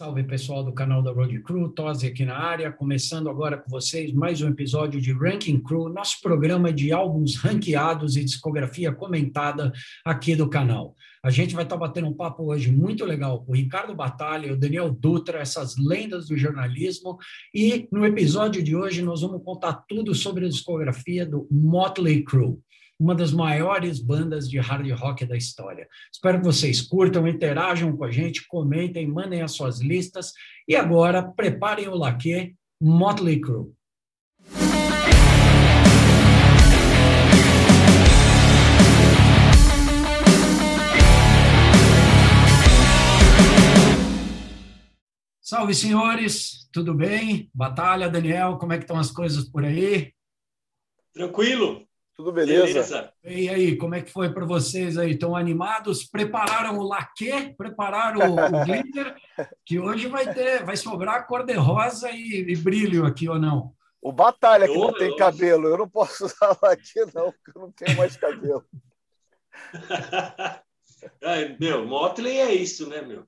Salve pessoal do canal da Road Crew, Tosi aqui na área, começando agora com vocês mais um episódio de Ranking Crew, nosso programa de álbuns ranqueados e discografia comentada aqui do canal. A gente vai estar batendo um papo hoje muito legal com o Ricardo Batalha, o Daniel Dutra, essas lendas do jornalismo, e no episódio de hoje nós vamos contar tudo sobre a discografia do Motley Crue uma das maiores bandas de hard rock da história. Espero que vocês curtam, interajam com a gente, comentem, mandem as suas listas. E agora, preparem o laque Motley Crue. Salve, senhores, tudo bem? Batalha, Daniel, como é que estão as coisas por aí? Tranquilo, tudo beleza? beleza? E aí, como é que foi para vocês aí? Estão animados? Prepararam o laque? Prepararam o, glitter? que hoje vai ter, vai sobrar cor-de-rosa e, e, brilho aqui ou não? O Batalha que não tem cabelo. Eu não posso usar laque não, porque eu não tenho mais cabelo. é, meu, Motley é isso, né, meu?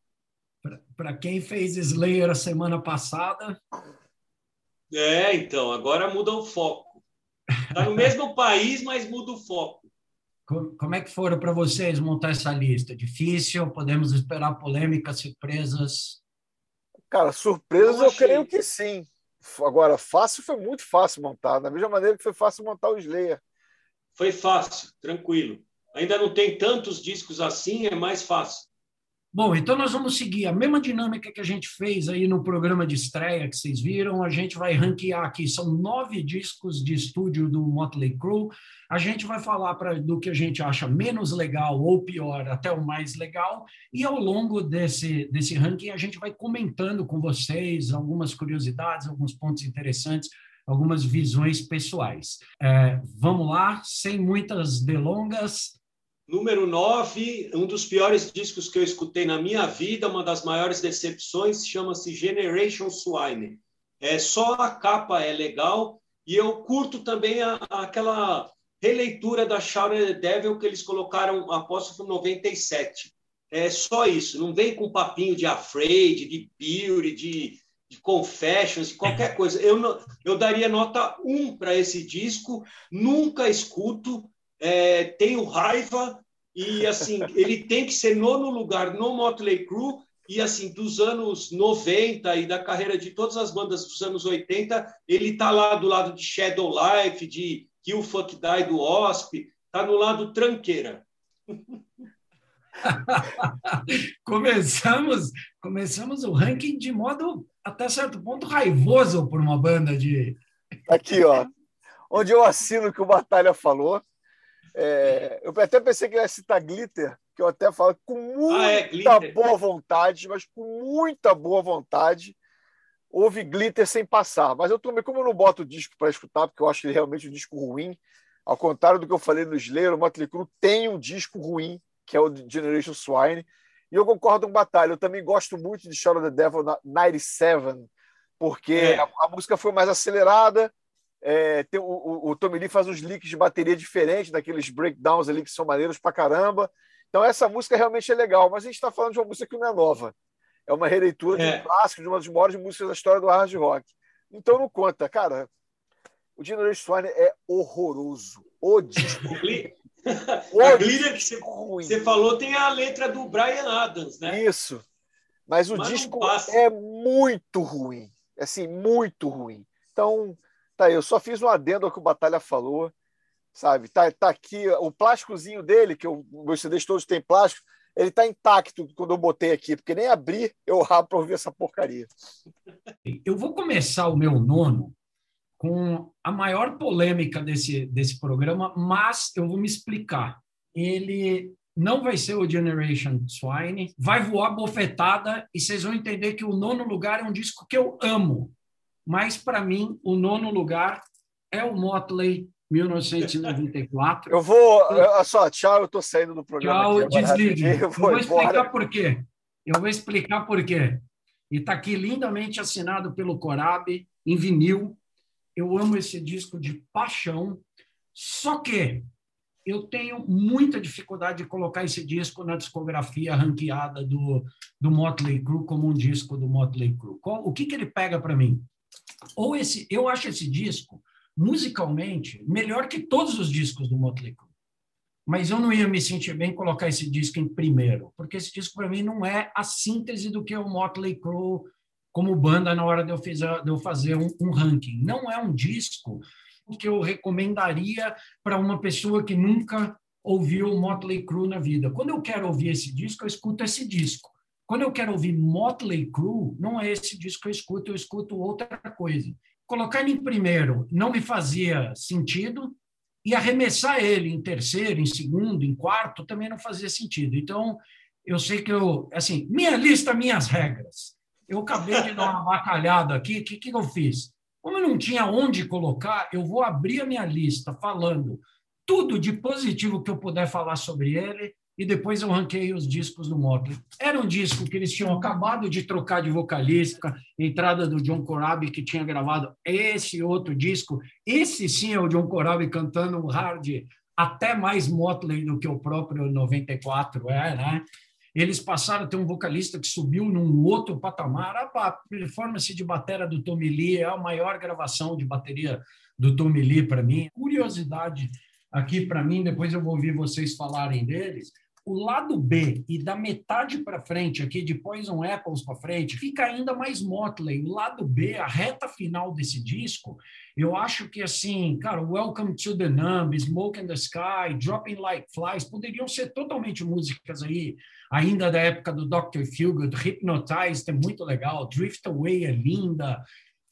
Para quem fez Slayer a semana passada. É, então, agora muda o foco. Está no mesmo país, mas muda o foco. Como é que foram para vocês montar essa lista? Difícil? Podemos esperar polêmicas, surpresas? Cara, surpresas eu, eu creio que sim. Agora, fácil foi muito fácil montar, da mesma maneira que foi fácil montar o Slayer. Foi fácil, tranquilo. Ainda não tem tantos discos assim, é mais fácil. Bom, então nós vamos seguir a mesma dinâmica que a gente fez aí no programa de estreia que vocês viram. A gente vai ranquear aqui, são nove discos de estúdio do Motley Crue. A gente vai falar pra, do que a gente acha menos legal ou pior até o mais legal. E ao longo desse, desse ranking, a gente vai comentando com vocês algumas curiosidades, alguns pontos interessantes, algumas visões pessoais. É, vamos lá, sem muitas delongas. Número 9, um dos piores discos que eu escutei na minha vida, uma das maiores decepções, chama-se Generation Swine. É, só a capa é legal e eu curto também a, aquela releitura da the Devil que eles colocaram após o 97. É só isso, não vem com papinho de Afraid, de Beauty, de, de Confessions, de qualquer coisa. Eu, eu daria nota 1 para esse disco, nunca escuto, é, tenho raiva e assim ele tem que ser nono lugar no Motley Crue e assim dos anos 90 e da carreira de todas as bandas dos anos 80 ele está lá do lado de Shadow Life de Kill Fuck Die do Wasp está no lado tranqueira. Começamos começamos o ranking de modo até certo ponto raivoso por uma banda de aqui ó. Onde eu assino o que o Batalha falou é, eu até pensei que ia citar Glitter, que eu até falo com muita ah, é, boa vontade, mas com muita boa vontade. Houve Glitter sem passar. Mas eu também, como eu não boto o disco para escutar, porque eu acho ele realmente um disco ruim, ao contrário do que eu falei no Slayer, o Motley Crue tem um disco ruim, que é o Generation Swine. E eu concordo com Batalha. Eu também gosto muito de Shadow of the Devil 97, porque é. a, a música foi mais acelerada, é, tem, o, o, Tommy Lee faz uns licks de bateria diferentes, daqueles breakdowns ali que são maneiros pra caramba. Então, essa música realmente é legal, mas a gente está falando de uma música que não é nova. É uma releitura é. de um clássico, de uma das maiores músicas da história do hard rock. Então, não conta. Cara, o Generation Swine é horroroso. O disco. a Glitter que você, você, falou tem a letra do Brian Adams, né? Isso. Mas o Mas disco é muito ruim. Assim, muito ruim. Então, Tá aí, eu só fiz um adendo ao que o Batalha falou, sabe? Tá, tá aqui o plásticozinho dele, que eu, meus CDs todos têm plástico, ele tá intacto quando eu botei aqui, porque nem abri eu rabo para ouvir essa porcaria. Eu vou começar o meu nono com a maior polêmica desse, desse programa, mas eu vou me explicar. Ele não vai ser o Generation Swine, vai voar bofetada e vocês vão entender que o nono lugar é um disco que eu amo mas para mim o nono lugar é o Motley 1994. Eu vou, olha só, tchau, eu estou saindo do programa. Tchau, desligue. Eu vou, eu vou explicar por quê. Eu vou explicar por quê. E está aqui lindamente assinado pelo Corab, em vinil. Eu amo esse disco de paixão. Só que eu tenho muita dificuldade de colocar esse disco na discografia ranqueada do, do Motley Crue como um disco do Motley Crue. Qual, o que, que ele pega para mim? Ou esse, eu acho esse disco musicalmente melhor que todos os discos do Motley Crue. Mas eu não ia me sentir bem colocar esse disco em primeiro, porque esse disco para mim não é a síntese do que é o Motley Crue como banda na hora de eu, de eu fazer um, um ranking. Não é um disco que eu recomendaria para uma pessoa que nunca ouviu Motley Crue na vida. Quando eu quero ouvir esse disco, eu escuto esse disco. Quando eu quero ouvir Motley Crue, não é esse disco que eu escuto, eu escuto outra coisa. Colocar ele em primeiro não me fazia sentido e arremessar ele em terceiro, em segundo, em quarto também não fazia sentido. Então, eu sei que eu, assim, minha lista, minhas regras. Eu acabei de dar uma bacalhada aqui, o que, que eu fiz? Como eu não tinha onde colocar, eu vou abrir a minha lista falando tudo de positivo que eu puder falar sobre ele e depois eu ranquei os discos do Motley. Era um disco que eles tinham acabado de trocar de vocalista, entrada do John Corabi, que tinha gravado esse outro disco. Esse sim é o John Corabi cantando um hard até mais Motley do que o próprio 94 é, né? Eles passaram a ter um vocalista que subiu num outro patamar. A performance de bateria do Tommy Lee é a maior gravação de bateria do Tommy Lee para mim. Curiosidade aqui para mim, depois eu vou ouvir vocês falarem deles. O lado B e da metade para frente, aqui de Poison Apples para frente, fica ainda mais Motley. O lado B, a reta final desse disco, eu acho que assim, cara, Welcome to the Numb, Smoke in the Sky, Dropping Like Flies, poderiam ser totalmente músicas aí ainda da época do Dr. Feelgood, Hypnotized é muito legal, Drift Away é linda.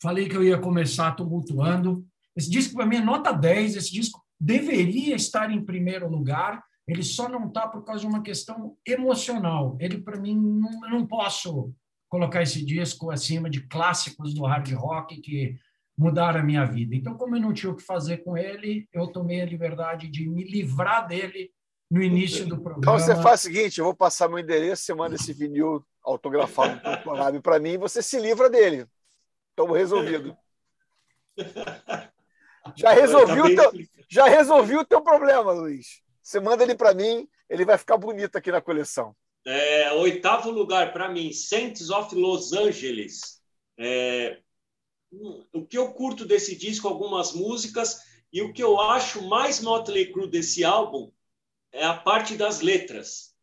Falei que eu ia começar tumultuando. Esse disco, para mim, é nota 10. Esse disco deveria estar em primeiro lugar, ele só não está por causa de uma questão emocional. Ele, para mim, não, não posso colocar esse disco acima de clássicos do hard rock que mudaram a minha vida. Então, como eu não tinha o que fazer com ele, eu tomei a liberdade de me livrar dele no início do programa. Então você faz o seguinte: eu vou passar meu endereço, você manda esse vinil autografado para mim e você se livra dele. Estamos resolvido. Já resolvi, o teu, já resolvi o teu problema, Luiz. Você manda ele para mim, ele vai ficar bonito aqui na coleção. É, oitavo lugar para mim, Saints of Los Angeles. É, o que eu curto desse disco, algumas músicas, e o que eu acho mais Motley Crue desse álbum é a parte das letras.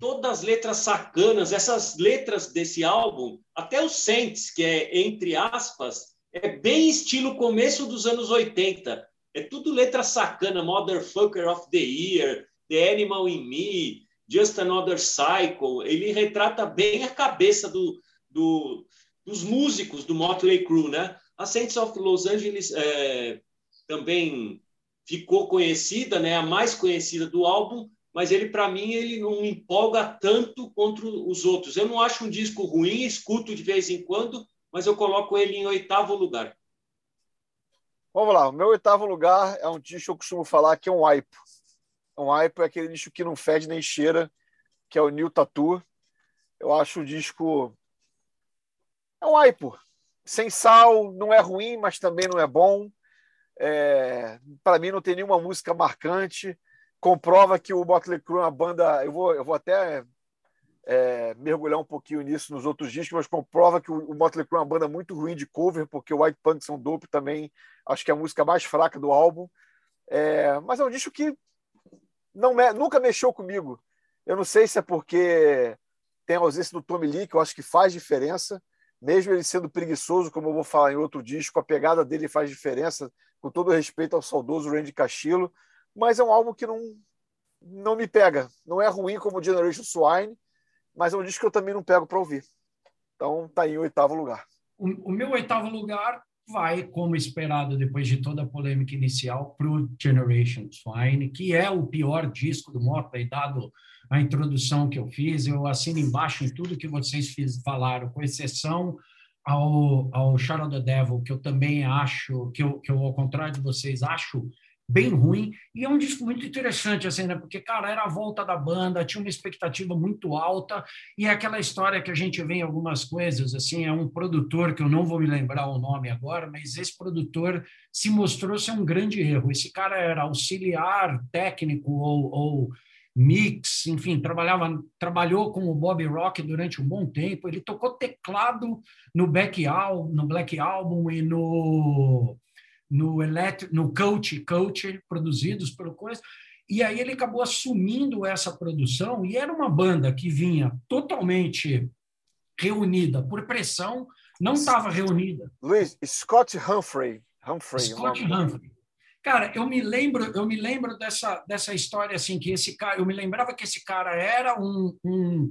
Todas as letras sacanas, essas letras desse álbum, até o Saints, que é entre aspas, é bem estilo começo dos anos 80. É tudo letra sacana, Motherfucker of the Year, The Animal in Me, Just Another Cycle. Ele retrata bem a cabeça do, do, dos músicos do Motley Crue, né? A Saints of Los Angeles é, também ficou conhecida, né, a mais conhecida do álbum, mas ele para mim ele não empolga tanto contra os outros. Eu não acho um disco ruim, escuto de vez em quando, mas eu coloco ele em oitavo lugar. Vamos lá, o meu oitavo lugar é um disco que eu costumo falar que é um hype. Um hype é aquele disco que não fede nem cheira, que é o New Tattoo. Eu acho o disco é um hype. Sem sal, não é ruim, mas também não é bom. É, para mim não tem nenhuma música marcante. Comprova que o Motley Crue é uma banda. Eu vou, eu vou até é, mergulhar um pouquinho nisso nos outros discos, mas comprova que o, Motley Crue é uma banda muito ruim de cover, porque o White Punk são dope também. Acho que é a música mais fraca do álbum. É, mas é um disco que não me, nunca mexeu comigo. Eu não sei se é porque tem a ausência do Tommy Lee, que eu acho que faz diferença, mesmo ele sendo preguiçoso, como eu vou falar em outro disco, a pegada dele faz diferença com todo respeito ao saudoso Randy Castillo, mas é um álbum que não, não me pega. Não é ruim como Generation Swine, mas é um disco que eu também não pego para ouvir. Então tá em oitavo lugar. O, o, meu oitavo lugar vai, como esperado, depois de toda a polêmica inicial, para o Generation Swine, que é o pior disco do Motley, dado a introdução que eu fiz. Eu assino embaixo em tudo que vocês fiz, falaram, com exceção ao, ao Shadow the Devil, que eu também acho, que eu, que eu, ao contrário de vocês, acho bem ruim, e é um disco muito interessante, assim, né? Porque, cara, era a volta da banda, tinha uma expectativa muito alta, e é aquela história que a gente vê em algumas coisas, assim, é um produtor, que eu não vou me lembrar o nome agora, mas esse produtor se mostrou ser um grande erro. Esse cara era auxiliar técnico ou, ou mix, enfim, trabalhava, trabalhou com o Bob Rock durante um bom tempo. Ele tocou teclado no Black Album, no Black Album e no no Electro, no Coach Coach, produzidos pelo coisa. E aí ele acabou assumindo essa produção e era uma banda que vinha totalmente reunida por pressão, não estava reunida. Luiz, Scott Humphrey. Humphrey Scott Humphrey. Cara, eu me lembro, eu me lembro dessa, dessa história assim que esse cara, eu me lembrava que esse cara era um, um,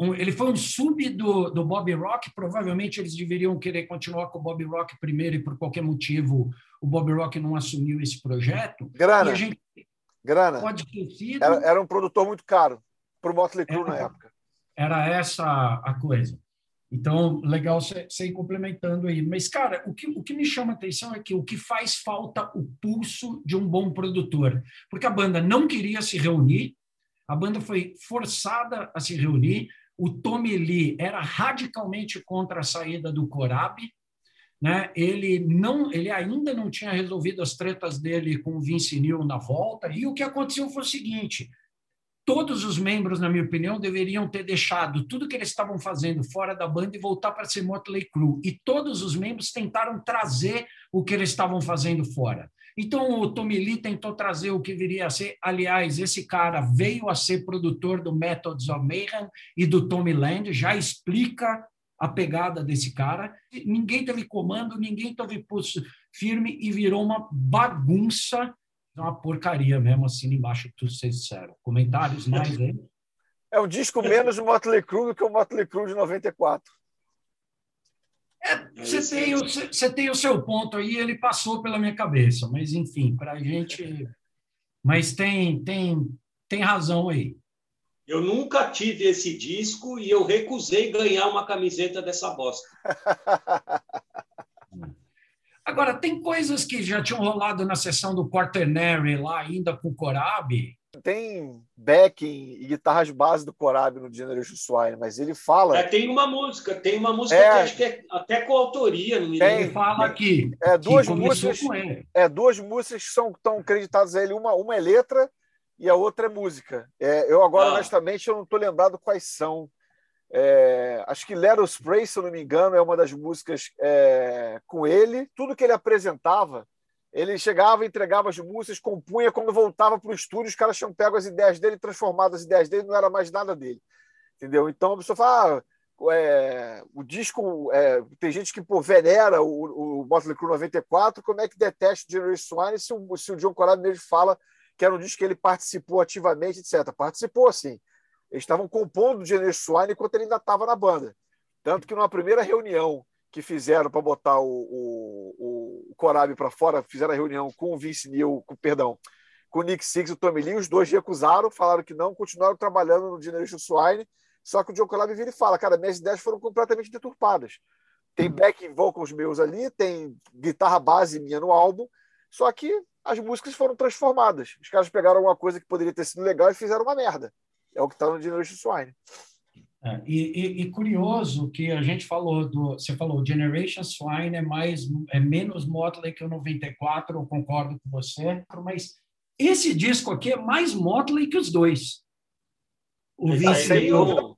um ele foi um sub do, do Bob Rock. Provavelmente eles deveriam querer continuar com o Bob Rock primeiro e por qualquer motivo o Bob Rock não assumiu esse projeto. Grana. Gente, Grana. Pode ter sido. Era, era um produtor muito caro para o Motley Crue na época. Era essa a coisa. Então, legal você ir complementando aí. Mas, cara, o que, o que me chama a atenção é que o que faz falta o pulso de um bom produtor. Porque a banda não queria se reunir, a banda foi forçada a se reunir. O Tommy Lee era radicalmente contra a saída do Corab. Né? Ele não, ele ainda não tinha resolvido as tretas dele com o Vince Neil na volta. E o que aconteceu foi o seguinte: todos os membros, na minha opinião, deveriam ter deixado tudo que eles estavam fazendo fora da banda e voltar para ser Motley Crue. E todos os membros tentaram trazer o que eles estavam fazendo fora. Então, o Tommy Lee tentou trazer o que viria a ser. Aliás, esse cara veio a ser produtor do Methods of Mayhem e do Tommy Land, já explica a pegada desse cara. Ninguém teve comando, ninguém teve pulso firme e virou uma bagunça uma porcaria mesmo, assim, embaixo tudo vocês disseram. Comentários mais aí? É um disco menos Motley Crue do que o Motley Crue de 94. É, você, tem o, você tem o seu ponto aí, ele passou pela minha cabeça, mas enfim, para a gente. Mas tem, tem, tem razão aí. Eu nunca tive esse disco e eu recusei ganhar uma camiseta dessa bosta. Agora, tem coisas que já tinham rolado na sessão do Quaternary lá, ainda com o Corabi. Tem backing e guitarras base do Corabi no Generation Swine, mas ele fala. É, tem uma música, tem uma música é, que acho que é até com autoria, não me lembro. Ele fala aqui. É duas músicas. É duas músicas que são tão acreditadas a ele. Uma, uma é letra e a outra é música. É, eu agora, ah. honestamente, eu não estou lembrado quais são. É, acho que Let Us Pray, se eu não me engano, é uma das músicas é, com ele. Tudo que ele apresentava, ele chegava, entregava as músicas, compunha. Quando voltava para o estúdio, os caras tinham pego as ideias dele, transformado as ideias dele, não era mais nada dele. Entendeu? Então a pessoa fala. Ah, é, o disco. É, tem gente que pô, venera o, o Motley Crue 94, como é que detesta o Generation Swine se o, se o John Corrado mesmo fala que era um disco que ele participou ativamente, etc. Participou, sim eles estavam compondo o Genesis Swine enquanto ele ainda estava na banda. Tanto que numa primeira reunião que fizeram para botar o, o, o Corabi para fora, fizeram a reunião com o Vince Neil, com, perdão, com o Nick Six e o Tommy Lee, os dois recusaram, falaram que não, continuaram trabalhando no Generation Swine, só que o John Corabi vira e fala, cara, minhas ideias foram completamente deturpadas. Tem back vocals meus ali, tem guitarra base minha no álbum, só que as músicas foram transformadas. Os caras pegaram alguma coisa que poderia ter sido legal e fizeram uma merda. É o que está no Generation Swine. É, e, e, curioso que a gente falou do, você falou Generation Swine é mais é menos Motley que o 94, eu concordo com você, mas esse disco aqui é mais Motley que os dois. O Vince Neil.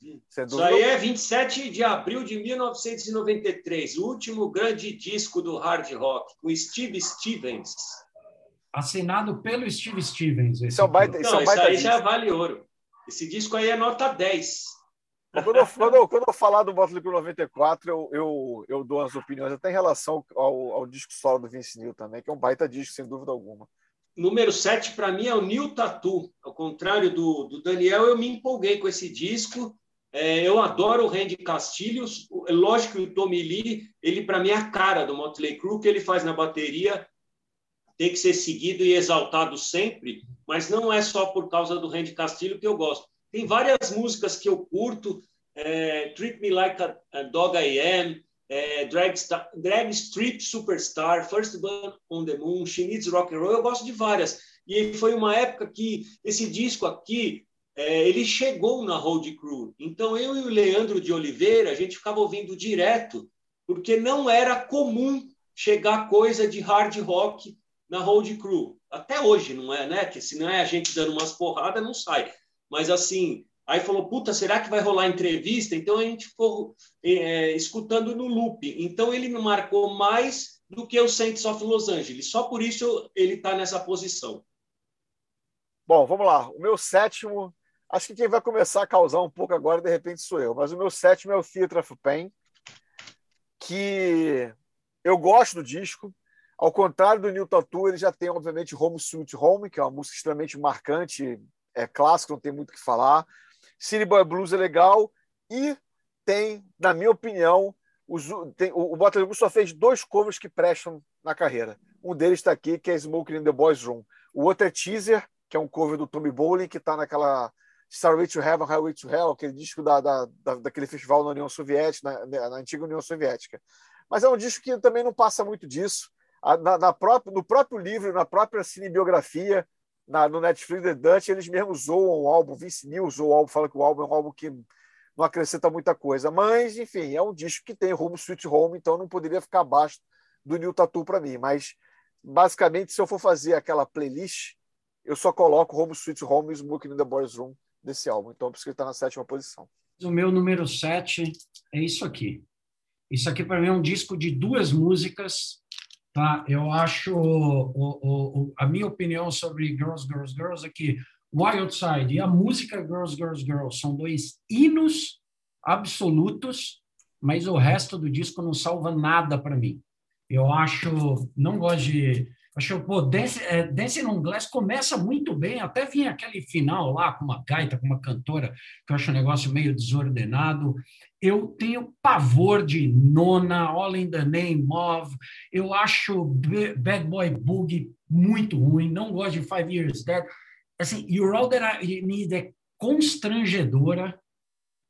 Isso aí é 27 de abril de 1993, o último grande disco do hard rock, com Steve Stevens assinado pelo Steve Stevens. Esse é baita, Não, isso, aí já vale ouro. Esse disco aí é nota 10. Quando eu, quando, eu, quando eu falar do Motley Crue 94, eu, eu, eu dou as opiniões, até em relação ao, ao disco solo do Vince Neil também, que é um baita disco, sem dúvida alguma. Número 7, para mim, é o Neil Tatu. Ao contrário do, do Daniel, eu me empolguei com esse disco. É, eu adoro o Randy Castilhos. Lógico que o Tommy Lee, ele para mim é a cara do Motley Crue, que ele faz na bateria tem que ser seguido e exaltado sempre, mas não é só por causa do Randy Castilho que eu gosto. Tem várias músicas que eu curto, é, Treat Me Like a, a Dog I Am, é, Drag, Drag Strip Superstar, First Band on the Moon, She Needs Rock and Roll, eu gosto de várias. E foi uma época que esse disco aqui, é, ele chegou na Road Crew. Então eu e o Leandro de Oliveira, a gente ficava ouvindo direto, porque não era comum chegar coisa de hard rock na Road Crew. Até hoje não é, né? Que se não é a gente dando umas porradas, não sai. Mas assim, Aí falou, puta, será que vai rolar entrevista? Então a gente ficou é, escutando no loop. Então ele me marcou mais do que o Saints of Los Angeles. Só por isso ele está nessa posição. Bom, vamos lá. O meu sétimo, acho que quem vai começar a causar um pouco agora, de repente, sou eu. Mas o meu sétimo é o Theatre of Pain, que eu gosto do disco. Ao contrário do New Tattoo, ele já tem, obviamente, Home Sweet Home, que é uma música extremamente marcante, é clássico, não tem muito o que falar. City Boy Blues é legal e tem, na minha opinião, os, tem, o, o Motley só fez dois covers que prestam na carreira. Um deles está aqui, que é Smoking in the Boys Room. O outro é Teaser, que é um cover do Tommy Bowling, que está naquela Starway to Heaven, Highway to Hell, aquele disco da, da, da, daquele festival na União Soviética, na, na, antiga União Soviética. Mas é um disco que também não passa muito disso. Na, na no próprio livro, na própria cinebiografia, na, no Netflix The Dutch, eles mesmos zoam o álbum, Vince Neil zoou o álbum, fala que o álbum é um álbum que não acrescenta muita coisa. Mas, enfim, é um disco que tem Home Sweet Home, então não poderia ficar abaixo do New Tattoo para mim. Mas, basicamente, se eu for fazer aquela playlist, eu só coloco Home Sweet Home e Smoking in the Boys Room desse álbum. Então, por isso que ele está na sétima posição. O meu número sete é isso aqui. Isso aqui, para mim, é um disco de duas músicas Tá? Eu acho, o, o, a minha opinião sobre Girls, Girls, Girls é que Wild Side e a música Girls, Girls, Girls são dois hinos absolutos, mas o resto do disco não salva nada para mim. Eu acho, não gosto de Acho que, pô, Dance, é, Dance Glass começa muito bem, até vinha aquele final lá com uma gaita, com uma cantora, que eu acho um negócio meio desordenado. Eu tenho pavor de Nona, All in the Name of. Eu acho Bad Boy Boogie muito ruim, não gosto de Five Years Dead. Assim, You're All That I Need é constrangedora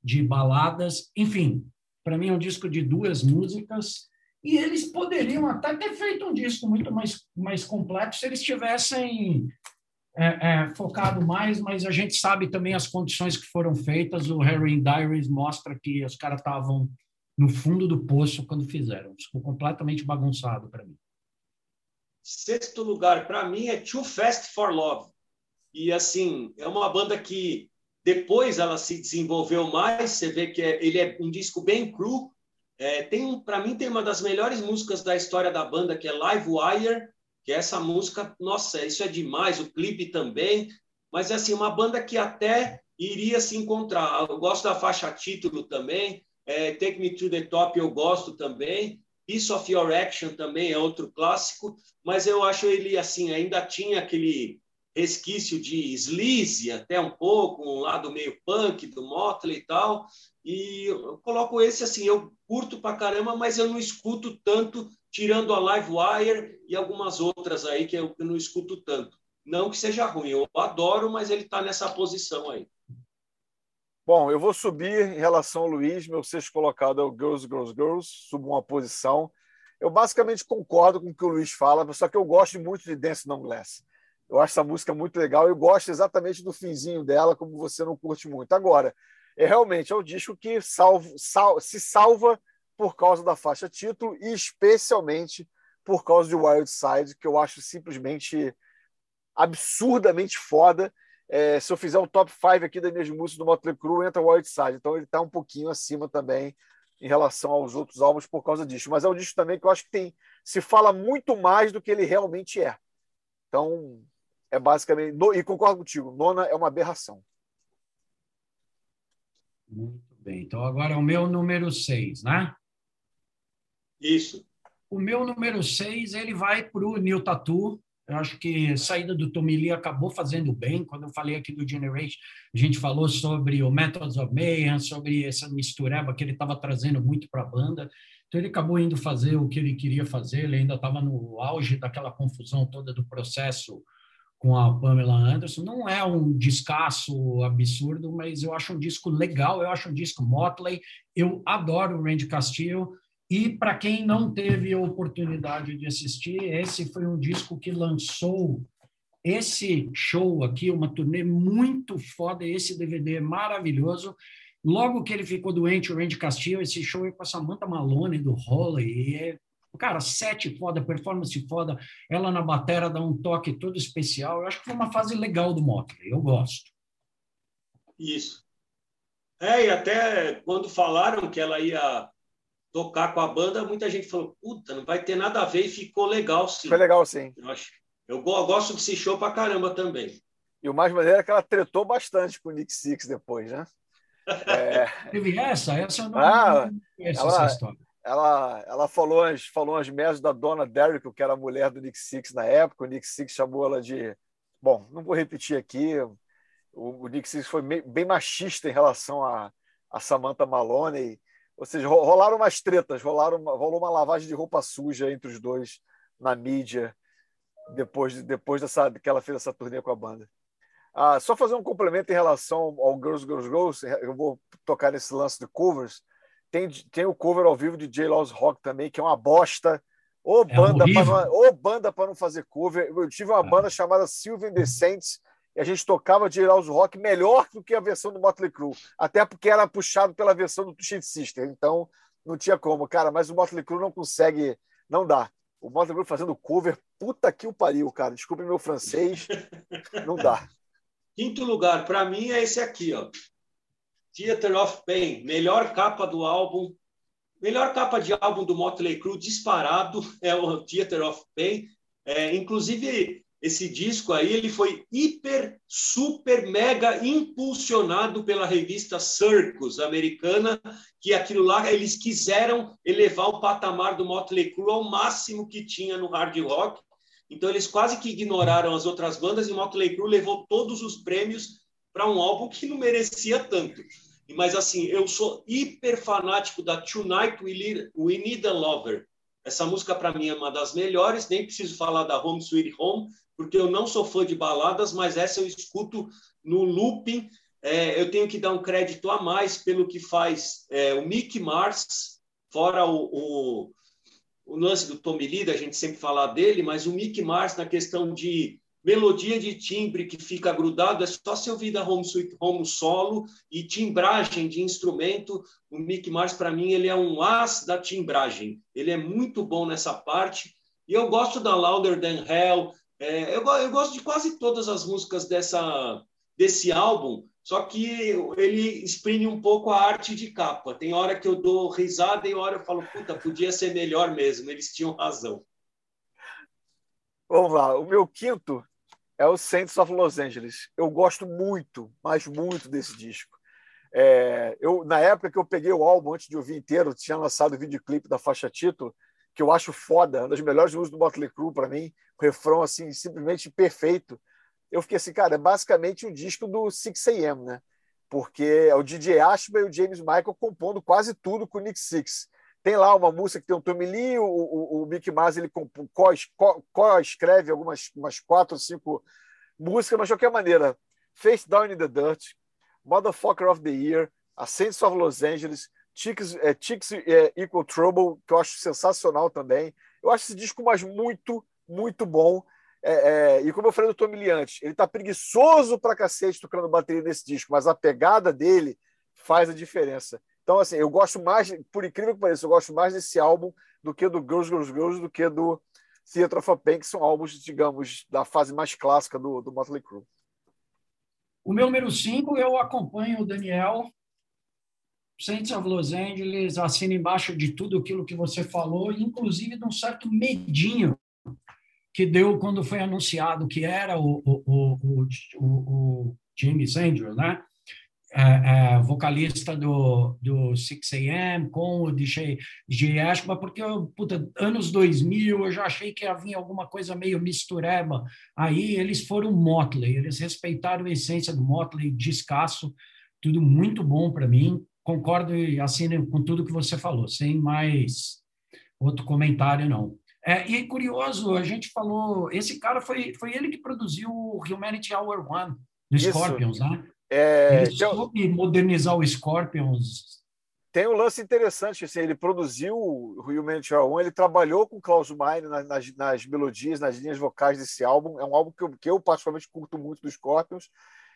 de baladas. Enfim, para mim é um disco de duas músicas e eles poderiam até ter feito um disco muito mais, mais complexo se eles tivessem é, é, focado mais, mas a gente sabe também as condições que foram feitas. O Harry Diaries mostra que os caras estavam no fundo do poço quando fizeram. Ficou completamente bagunçado para mim. Sexto lugar, para mim, é Too Fast for Love. E, assim, é uma banda que depois ela se desenvolveu mais. Você vê que é, ele é um disco bem cru, é, tem para mim tem uma das melhores músicas da história da banda que é Live Wire, que é essa música, nossa, isso é demais, o clipe também, mas é assim uma banda que até iria se encontrar. Eu gosto da faixa título também, é, Take Me to the Top eu gosto também, Piece of Your Action também é outro clássico, mas eu acho ele assim ainda tinha aquele resquício de sleaze até um pouco, um lado meio punk do Motley e tal. E eu coloco esse assim, eu curto pra caramba, mas eu não escuto tanto, tirando a Livewire e algumas outras aí que eu não escuto tanto. Não que seja ruim, eu adoro, mas ele está nessa posição aí. Bom, eu vou subir em relação ao Luiz, meu sexto colocado é o Girls, Girls, Girls, subo uma posição. Eu basicamente concordo com o que o Luiz fala, só que eu gosto muito de Dance Non Glass. Eu acho essa música muito legal. Eu gosto exatamente do finzinho dela, como você não curte muito. Agora, é realmente é um disco que salvo, sal, se salva por causa da faixa título e especialmente por causa de Wild Side, que eu acho simplesmente absurdamente foda. É, se eu fizer um top 5 aqui das minhas músicas do Motley Crue, entra Wild Side. Então ele está um pouquinho acima também em relação aos outros álbuns por causa disso. Mas é um disco também que eu acho que tem se fala muito mais do que ele realmente é. Então, é basicamente. E concordo contigo, nona é uma aberração. Muito bem. Então, agora é o meu número 6, né? Isso. O meu número 6, ele vai para o New Tattoo. Eu acho que a saída do Tommy Lee acabou fazendo bem. Quando eu falei aqui do Generation, a gente falou sobre o Methods of Mayhem, sobre essa mistureba que ele estava trazendo muito para a banda. Então, ele acabou indo fazer o que ele queria fazer. Ele ainda estava no auge daquela confusão toda do processo com a Pamela Anderson. Não é um descasso absurdo, mas eu acho um disco legal, eu acho um disco Motley. Eu adoro o Randy Castillo E para quem não teve a oportunidade de assistir, esse foi um disco que lançou esse show aqui, uma turnê muito foda, esse DVD é maravilhoso. Logo que ele ficou doente, o Randy Castillo, esse show é com a Samantha Malone do Holly, e é, cara, sete foda, performance foda, ela na batera dá um toque todo especial. Eu acho que foi uma fase legal do Motley, eu gosto. Isso. É, e até quando falaram que ela ia tocar com a banda, muita gente falou, puta, não vai ter nada a ver, e ficou legal sim. Foi legal sim. Eu acho, eu gosto desse show pra caramba também. E o mais maneiro é que ela tretou bastante com o Nick Six depois, né? É... Teve essa? Essa eu não, ah, não ela, essa história. Ela, ela falou as, falou as merdas da dona Derrick, que era a mulher do Nick Six na época. O Nick Six chamou ela de. Bom, não vou repetir aqui. O, o Nick Six foi bem machista em relação a, a Samantha Maloney. Ou seja, rolaram umas tretas, rolaram, rolou uma lavagem de roupa suja entre os dois na mídia depois, depois dessa, que ela fez essa turnê com a banda. Ah, só fazer um complemento em relação ao Girls, Girls, Girls, eu vou tocar nesse lance de covers. Tem, tem o cover ao vivo de J. Laws Rock também, que é uma bosta. Ô é banda para banda para não fazer cover. Eu tive uma é. banda chamada Sylvan Saints e a gente tocava J. Laws Rock melhor do que a versão do Motley Crue, até porque era puxado pela versão do Twisted Sister. Então não tinha como, cara. Mas o Motley Crue não consegue, não dá. O Motley Crue fazendo cover, puta que o pariu, cara. Desculpe meu francês, não dá. Quinto lugar, para mim, é esse aqui, ó. Theater of Pain, melhor capa do álbum. Melhor capa de álbum do Motley Crue disparado é o Theater of Pain. É, inclusive, esse disco aí ele foi hiper, super, mega impulsionado pela revista Circus americana, que aquilo lá eles quiseram elevar o patamar do Motley Crue ao máximo que tinha no hard rock. Então eles quase que ignoraram as outras bandas e Motley Crue levou todos os prêmios para um álbum que não merecia tanto. Mas assim, eu sou hiper fanático da Tonight We Need a Lover. Essa música para mim é uma das melhores, nem preciso falar da Home Sweet Home, porque eu não sou fã de baladas, mas essa eu escuto no looping. É, eu tenho que dar um crédito a mais pelo que faz é, o Mick Mars, fora o, o o lance do Tommy Lee, a gente sempre falar dele, mas o Mick Mars na questão de melodia de timbre que fica grudado, é só se ouvir da Home Home solo e timbragem de instrumento. O Mick Mars, para mim, ele é um as da timbragem. Ele é muito bom nessa parte. E eu gosto da Louder Than Hell. É, eu, eu gosto de quase todas as músicas dessa, desse álbum, só que ele exprime um pouco a arte de capa. Tem hora que eu dou risada e hora eu falo, puta, podia ser melhor mesmo, eles tinham razão. Vamos lá, o meu quinto é o Saints of Los Angeles. Eu gosto muito, mas muito desse disco. É, eu, na época que eu peguei o álbum, antes de ouvir inteiro, tinha lançado o videoclipe da faixa título, que eu acho foda, uma das melhores músicas do Motley Crue para mim, o refrão assim simplesmente perfeito eu fiquei assim, cara, é basicamente um disco do 6am, né? Porque é o DJ Ashba e o James Michael compondo quase tudo com o Nick Six. Tem lá uma música que tem Tommy Lee, o, o, o Mick Mars ele co-escreve algumas umas quatro ou cinco músicas, mas de qualquer maneira, Face Down in the Dirt, Motherfucker of the Year, A Saints of Los Angeles, Chicks, é, Chicks é, Equal Trouble, que eu acho sensacional também. Eu acho esse disco mais muito, muito bom. É, é, e como eu falei do Tommy Lee antes, ele tá preguiçoso pra cacete tocando bateria nesse disco, mas a pegada dele faz a diferença. Então, assim, eu gosto mais, por incrível que pareça, eu gosto mais desse álbum do que do Girls, Girls, Girls, do que do Theatre of a Pain, que são álbuns, digamos, da fase mais clássica do, do Motley Crue. O meu número 5, eu acompanho o Daniel, Saints of Los Angeles, assina embaixo de tudo aquilo que você falou, inclusive de um certo medinho que deu quando foi anunciado que era o, o, o, o James Andrew, né? É, é, vocalista do, do 6am com o DJ, DJ Ashba, porque, puta, anos 2000 eu já achei que havia alguma coisa meio mistureba. Aí eles foram Motley, eles respeitaram a essência do Motley, descasso, tudo muito bom para mim. Concordo e assino com tudo que você falou, sem mais outro comentário, não. É, e é curioso, a gente falou, esse cara foi, foi ele que produziu o Humanity Hour One, do Scorpions, né? É, ele então, soube modernizar o Scorpions. tem um lance interessante, assim, ele produziu o Human Nature ele trabalhou com Klaus Meine nas, nas, nas, melodias, nas linhas vocais desse álbum. É um álbum que eu, que eu particularmente curto muito dos Scorpions.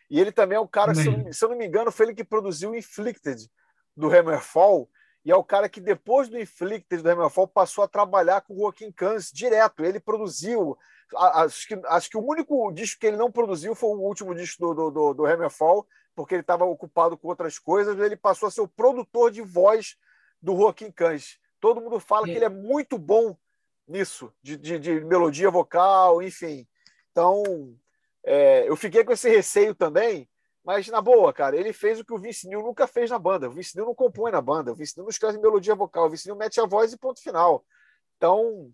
E ele também é um cara, se eu, se eu, não me engano, foi ele que produziu Inflicted, do Hammerfall, e é o cara que depois do Inflicted, do Hammerfall, passou a trabalhar com o Joaquim Cans direto. Ele produziu, acho que, acho que o único disco que ele não produziu foi o último disco do, do, do, Hammerfall, porque ele estava ocupado com outras coisas, ele passou a ser o produtor de voz do Joaquim Cans. Todo mundo fala é. que ele é muito bom nisso, de, de, de melodia vocal, enfim. Então, é, eu fiquei com esse receio também, mas na boa, cara, ele fez o que o Vince Neil nunca fez na banda. O Vince Neil não compõe na banda, o Vince Neil não escreve melodia vocal, o Vince Neil mete a voz e ponto final. Então,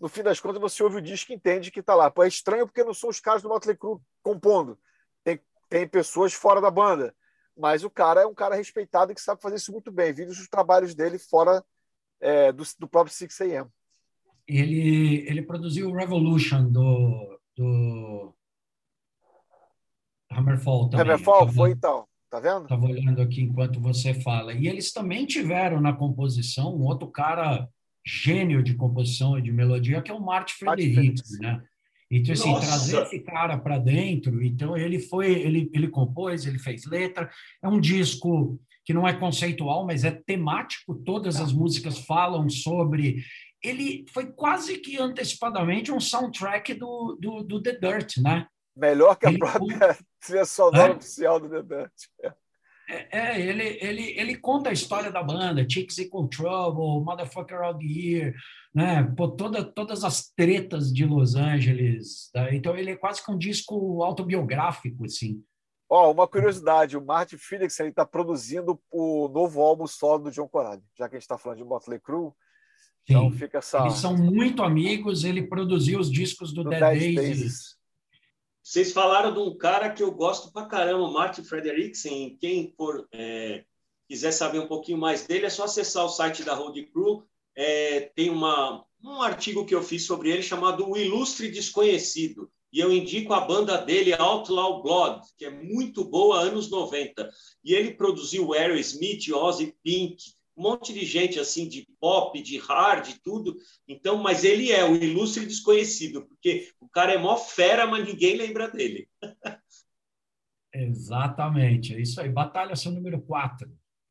no fim das contas, você ouve o disco e entende que tá lá. Pô, é estranho porque não são os caras do Motley Crue compondo. Tem, tem pessoas fora da banda. Mas o cara é um cara respeitado e que sabe fazer isso muito bem. Vídeos dos trabalhos dele fora é, do, do próprio 6AM. Ele, ele produziu o Revolution do, do Hammerfall também. Hammerfall tava, foi então, tá vendo? Estava olhando aqui enquanto você fala. E eles também tiveram na composição um outro cara gênio de composição e de melodia, que é o Martin Fredericks, né? Então, assim, Nossa. trazer esse cara para dentro, então ele foi, ele, ele compôs, ele fez letra, é um disco que não é conceitual, mas é temático, todas as músicas falam sobre. Ele foi quase que antecipadamente um soundtrack do, do, do The Dirt, né? Melhor que a ele própria trilha sonora é? oficial do The Dirt. É, é, ele, ele, ele conta a história da banda, Chicks Equal Trouble, Motherfucker All the Year, né? Pô, toda, todas as tretas de Los Angeles. Tá? Então ele é quase que um disco autobiográfico, assim. Ó, oh, uma curiosidade, o Martin Felix está produzindo o novo álbum solo do John Corrado, já que a gente está falando de Motley Crue. Então fica essa... Eles são muito amigos, ele produziu os discos do, do Dead, Dead Daisies. Daisies. Vocês falaram de um cara que eu gosto pra caramba, Martin Frederiksen. Quem for, é, quiser saber um pouquinho mais dele, é só acessar o site da Road Crew é, tem uma, um artigo que eu fiz sobre ele chamado O Ilustre Desconhecido. E eu indico a banda dele, Outlaw Blood, que é muito boa, anos 90. E ele produziu Aerosmith, Ozzy Pink, um monte de gente assim de pop, de hard, tudo. Então, mas ele é o ilustre desconhecido, porque o cara é mó fera, mas ninguém lembra dele. Exatamente, é isso aí. Batalha seu número 4.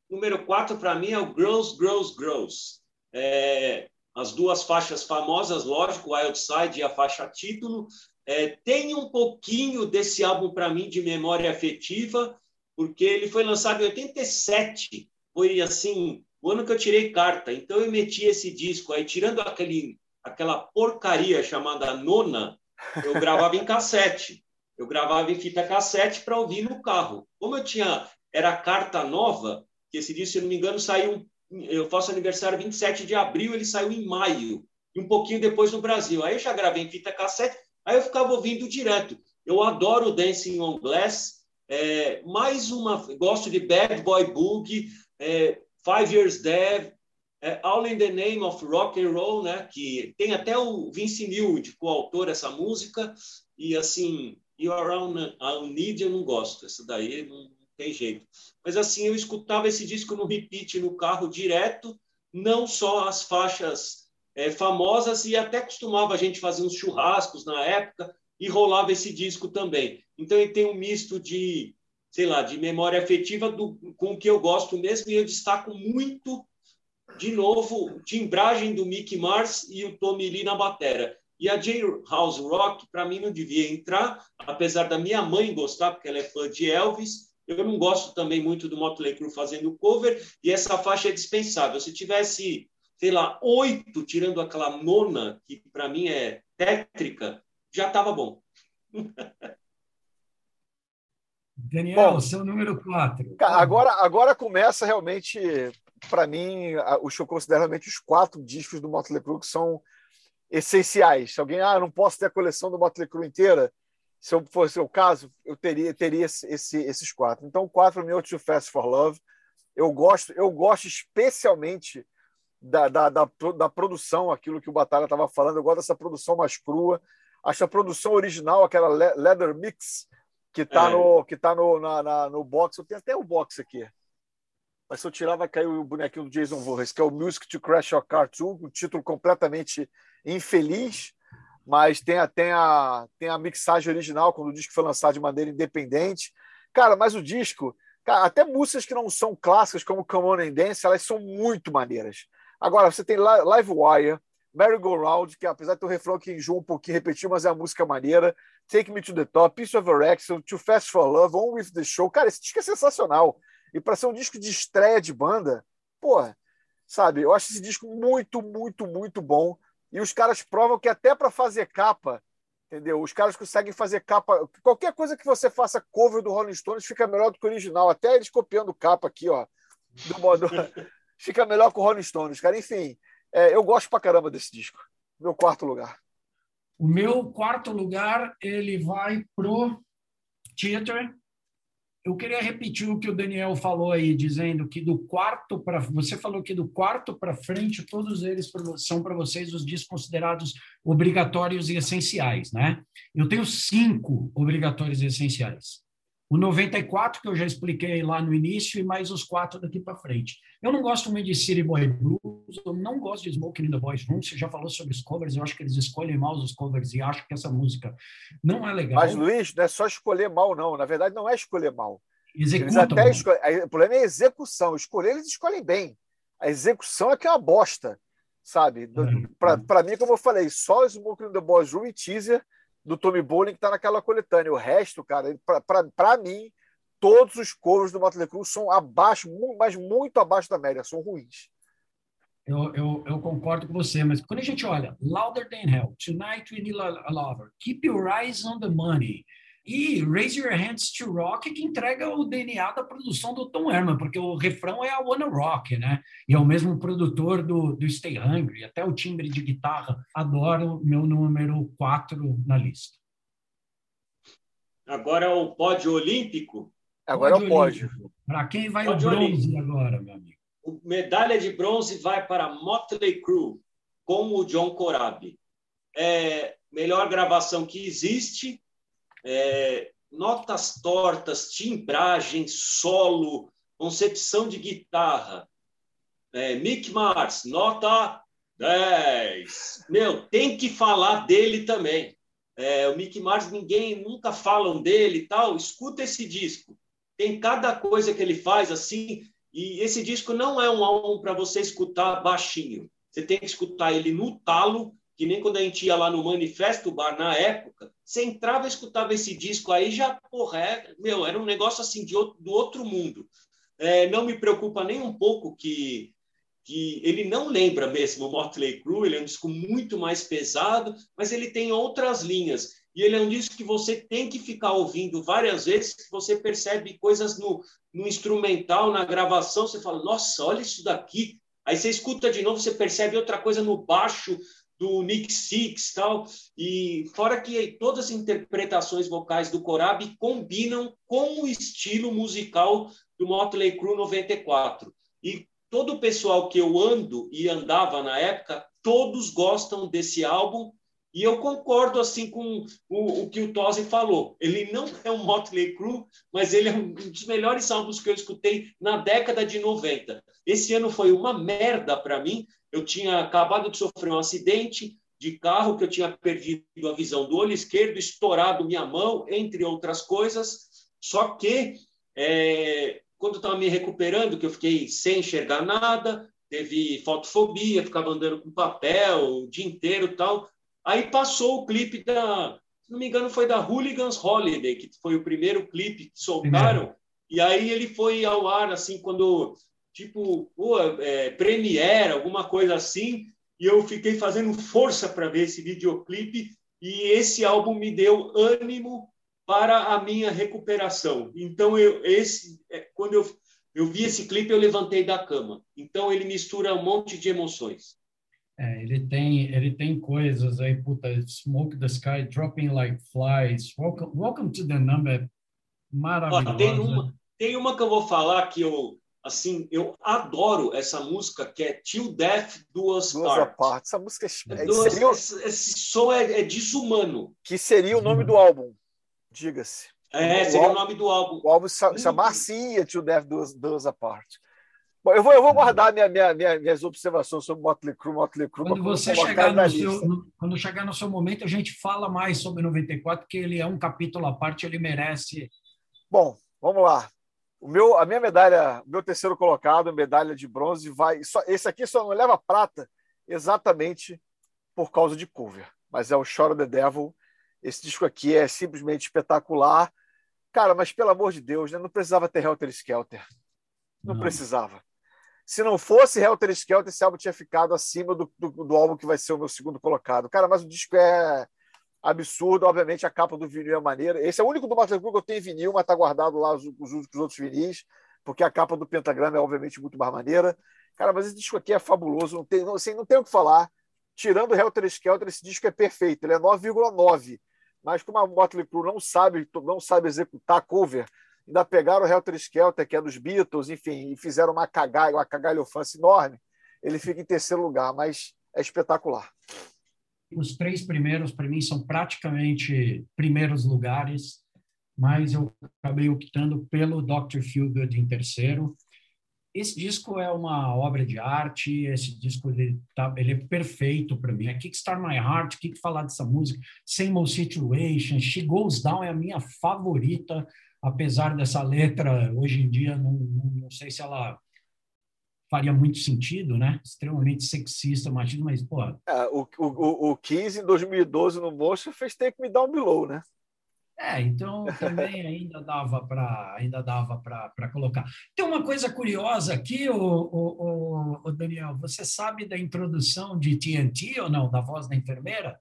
Número 4 para mim é o Girls, Girls, Girls é, as duas faixas famosas, lógico, Wild Side e a faixa título. É, tem um pouquinho desse álbum para mim de memória afetiva, porque ele foi lançado em 87, foi assim, o ano que eu tirei carta. Então eu meti esse disco aí, tirando aquele, aquela porcaria chamada Nona, eu gravava em cassete. Eu gravava em fita cassete para ouvir no carro. Como eu tinha, era carta nova, que esse disco, se não me engano, saiu eu faço aniversário 27 de abril, ele saiu em maio, e um pouquinho depois no Brasil. Aí eu já gravei em fita cassete, aí eu ficava ouvindo direto. Eu adoro Dancing on Glass, é, mais uma, gosto de Bad Boy Boogie, é, Five Years Dead, é, All in the Name of Rock and Roll, né? Que tem até o Vince Neil de coautor essa música e assim, You Around I Need eu não gosto, essa daí não, tem jeito. Mas assim, eu escutava esse disco no repeat no carro direto, não só as faixas é, famosas, e até costumava a gente fazer uns churrascos na época e rolava esse disco também. Então ele tem um misto de, sei lá, de memória afetiva do, com o que eu gosto mesmo, e eu destaco muito, de novo, timbragem do Mickey Mars e o Tommy Lee na batera. E a J House Rock, para mim, não devia entrar, apesar da minha mãe gostar, porque ela é fã de Elvis, eu não gosto também muito do Motley Crue fazendo cover, e essa faixa é dispensável. Se tivesse, sei lá, oito, tirando aquela nona, que para mim é tétrica, já estava bom. Daniel, bom, seu número quatro. Agora, agora começa realmente, para mim, os que eu considero realmente os quatro discos do Motley Crue que são essenciais. Se alguém, ah, não posso ter a coleção do Motley Crue inteira, se eu fosse o caso, eu teria, teria esse, esses quatro. Então, quatro mil Too Fast for Love. Eu gosto, eu gosto especialmente da, da, da, da produção, aquilo que o Batalha estava falando. Eu gosto dessa produção mais crua. Acho a produção original, aquela Leather Mix, que está é. no, que tá no, na, na, no box. Eu tenho até o box aqui. mas se eu tirar vai cair o bonequinho do Jason Voorhees, que é o Music to Crash Your Car 2, um título completamente infeliz, mas tem a, tem a, tem a mixagem original, quando o disco foi lançado de maneira independente. Cara, mas o disco, cara, até músicas que não são clássicas, como Come On and Dance, elas são muito maneiras. Agora, você tem Live Wire, Merry Go Round, que apesar de ter um refrão que enjoa um pouquinho repetir, mas é a música maneira. Take Me to the Top, Piece of Erection, Too Fast for Love, On with the Show. Cara, esse disco é sensacional. E para ser um disco de estreia de banda, porra, sabe? Eu acho esse disco muito, muito, muito bom. E os caras provam que até para fazer capa, entendeu? Os caras conseguem fazer capa. Qualquer coisa que você faça cover do Rolling Stones fica melhor do que o original. Até eles copiando capa aqui, ó. Do modo... fica melhor que o Rolling Stones, cara. Enfim, é, eu gosto pra caramba desse disco. Meu quarto lugar. O meu quarto lugar ele vai pro Theater. Eu queria repetir o que o Daniel falou aí, dizendo que do quarto para você falou que do quarto para frente todos eles são para vocês os discos considerados obrigatórios e essenciais, né? Eu tenho cinco obrigatórios e essenciais. O 94, que eu já expliquei lá no início, e mais os quatro daqui para frente. Eu não gosto muito de City Boy Blues, eu não gosto de Smoking in the Boys Room, você já falou sobre os covers, eu acho que eles escolhem mal os covers e acho que essa música não é legal. Mas, Luiz, não é só escolher mal, não. Na verdade, não é escolher mal. Executam. Eles até escolhem... O problema é a execução. Escolher, eles escolhem bem. A execução é que é uma bosta, sabe? É. Para mim, como eu falei, só Smoking in the Boys Room e Teaser do Tommy Bowling que está naquela coletânea. O resto, cara, para mim, todos os covers do Motley Crue são abaixo, mas muito abaixo da média, são ruins. Eu, eu, eu, concordo com você, mas quando a gente olha Louder Than Hell, Tonight We Need a Lover, Keep Your Eyes on the Money, e Raise Your Hands to Rock, que entrega o DNA da produção do Tom Herman, porque o refrão é a Wanna Rock, né? E é o mesmo produtor do, do Stay Hungry, até o timbre de guitarra. Adoro meu número 4 na lista. Agora é o pódio olímpico? Agora pódio é o pódio. Para quem vai pódio o bronze olímpico. agora, meu amigo? O medalha de bronze vai para Motley Crue, com o John Corabi. É melhor gravação que existe, é, notas tortas, timbragem, solo, concepção de guitarra. É, Mick Mars, nota 10. Meu, tem que falar dele também. É, o Mick Mars, ninguém nunca falam dele e tal. Escuta esse disco. Tem cada coisa que ele faz assim. E esse disco não é um álbum para você escutar baixinho. Você tem que escutar ele no talo que nem quando a gente ia lá no Manifesto Bar na época, você entrava e escutava esse disco aí, já, porra, é, meu, era um negócio assim de outro, do outro mundo. É, não me preocupa nem um pouco que, que ele não lembra mesmo o Motley Crue, ele é um disco muito mais pesado, mas ele tem outras linhas. E ele é um disco que você tem que ficar ouvindo várias vezes, você percebe coisas no, no instrumental, na gravação, você fala, nossa, olha isso daqui. Aí você escuta de novo, você percebe outra coisa no baixo, do Nick Six tal e fora que todas as interpretações vocais do Corabi combinam com o estilo musical do Motley Crue 94 e todo o pessoal que eu ando e andava na época todos gostam desse álbum e eu concordo assim com o, o que o Tosi falou. Ele não é um Motley Crue, mas ele é um dos melhores álbuns que eu escutei na década de 90. Esse ano foi uma merda para mim, eu tinha acabado de sofrer um acidente de carro, que eu tinha perdido a visão do olho esquerdo, estourado minha mão, entre outras coisas. Só que, é, quando eu estava me recuperando, que eu fiquei sem enxergar nada, teve fotofobia, ficava andando com papel o dia inteiro tal. Aí passou o clipe da, se não me engano, foi da Hooligans Holiday, que foi o primeiro clipe que soltaram. E aí ele foi ao ar, assim, quando tipo pô, é, Premiere, alguma coisa assim, e eu fiquei fazendo força para ver esse videoclipe e esse álbum me deu ânimo para a minha recuperação. Então eu esse é, quando eu eu vi esse clipe eu levantei da cama. Então ele mistura um monte de emoções. É, ele tem ele tem coisas aí, puta, Smoke the Sky, Dropping Like Flies, Welcome, welcome to the Number, maravilhosa. tem uma tem uma que eu vou falar que eu assim, eu adoro essa música que é Till Death Duas, Duas Partes. Essa música é, Duas, seria... esse, esse som é, é, desumano. Que seria o nome do álbum, diga-se. É, o seria álbum, o nome do álbum. O álbum se chamar assim Till Death Duas, Duas Apart. Bom, eu vou, eu vou guardar minha, minha, minha, minhas observações sobre Motley Crue, Motley Crue. Quando você chegar no seu, no, quando chegar no seu momento, a gente fala mais sobre 94, porque ele é um capítulo à parte, ele merece. Bom, vamos lá. O meu, a minha medalha, meu terceiro colocado, medalha de bronze, vai. Só, esse aqui só não leva prata exatamente por causa de cover, mas é o Choro the Devil. Esse disco aqui é simplesmente espetacular. Cara, mas pelo amor de Deus, né? não precisava ter Helter Skelter. Não, não. precisava. Se não fosse Helter Skelter, esse álbum tinha ficado acima do, do, do, álbum que vai ser o meu segundo colocado. Cara, mas o disco é absurdo. Obviamente, a capa do vinil é maneira. Esse é o único do Motley Crue que eu tenho vinil, mas tá guardado lá os, os, os outros vinis, porque a capa do Pentagrama é, obviamente, muito mais maneira. Cara, mas esse disco aqui é fabuloso. Não tem, não, assim, não tem o que falar. Tirando o Helter Skelter, esse disco é perfeito. Ele é 9,9. Mas como a Motley Crue não sabe, não sabe executar cover, ainda pegaram o Helter Skelter, que é dos Beatles, enfim, e fizeram uma, cagalha, uma cagalhofância enorme, ele fica em terceiro lugar, mas é espetacular. Os três primeiros, para mim, são praticamente primeiros lugares, mas eu acabei optando pelo Dr. Feelgood em terceiro. Esse disco é uma obra de arte, esse disco ele, tá, ele é perfeito para mim. É Kickstart My Heart, o que falar dessa música? Same Old Situation, She Goes Down é a minha favorita apesar dessa letra, hoje em dia, não, não, não sei se ela faria muito sentido, né? Extremamente sexista, machista, mas, pô... É, o, o, o 15, em 2012, no Mocho, fez Take Me Down Below, né? É, então também ainda dava para ainda dava para colocar. Tem uma coisa curiosa aqui, o, o, o, Daniel, você sabe da introdução de TNT ou não, da voz da enfermeira?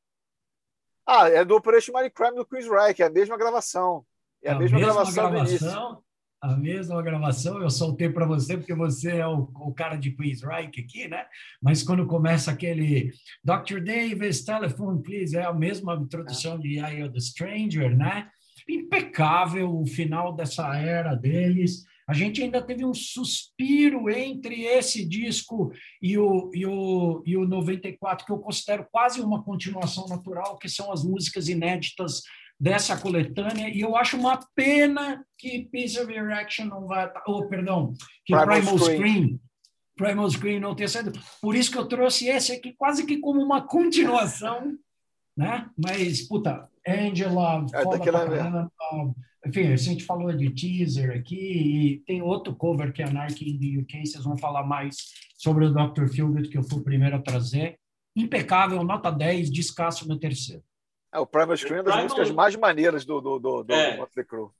Ah, é do Operation Money Crime do Chris Reich, é a mesma gravação. É a, a mesma, mesma, gravação, gravação a mesma gravação, eu soltei para você porque você é o, o, cara de Quiz Reich aqui, né? Mas quando começa aquele Dr. Davis, telephone, please, é a mesma introdução de Eye of the Stranger, né? Impecável o final dessa era deles. A gente ainda teve um suspiro entre esse disco e o, e o, e o 94, que eu considero quase uma continuação natural, que são as músicas inéditas dessa coletânea, e eu acho uma pena que Piece of Erection não vai. Oh, perdão, que Primal, Primal Scream. Scream. Primal Scream não tenha saído. Por isso que eu trouxe esse aqui quase que como uma continuação, né? Mas, puta, Angela, é, enfim, a gente falou de teaser aqui, e tem outro cover que é Anarchy in the UK, vocês vão falar mais sobre o Dr. Feelgood, que eu fui o primeiro a trazer. Impecável, nota 10, descasso no terceiro. É, o Primal Scream é das Primal... músicas mais maneiras do, do, do, do é. Motley Crue.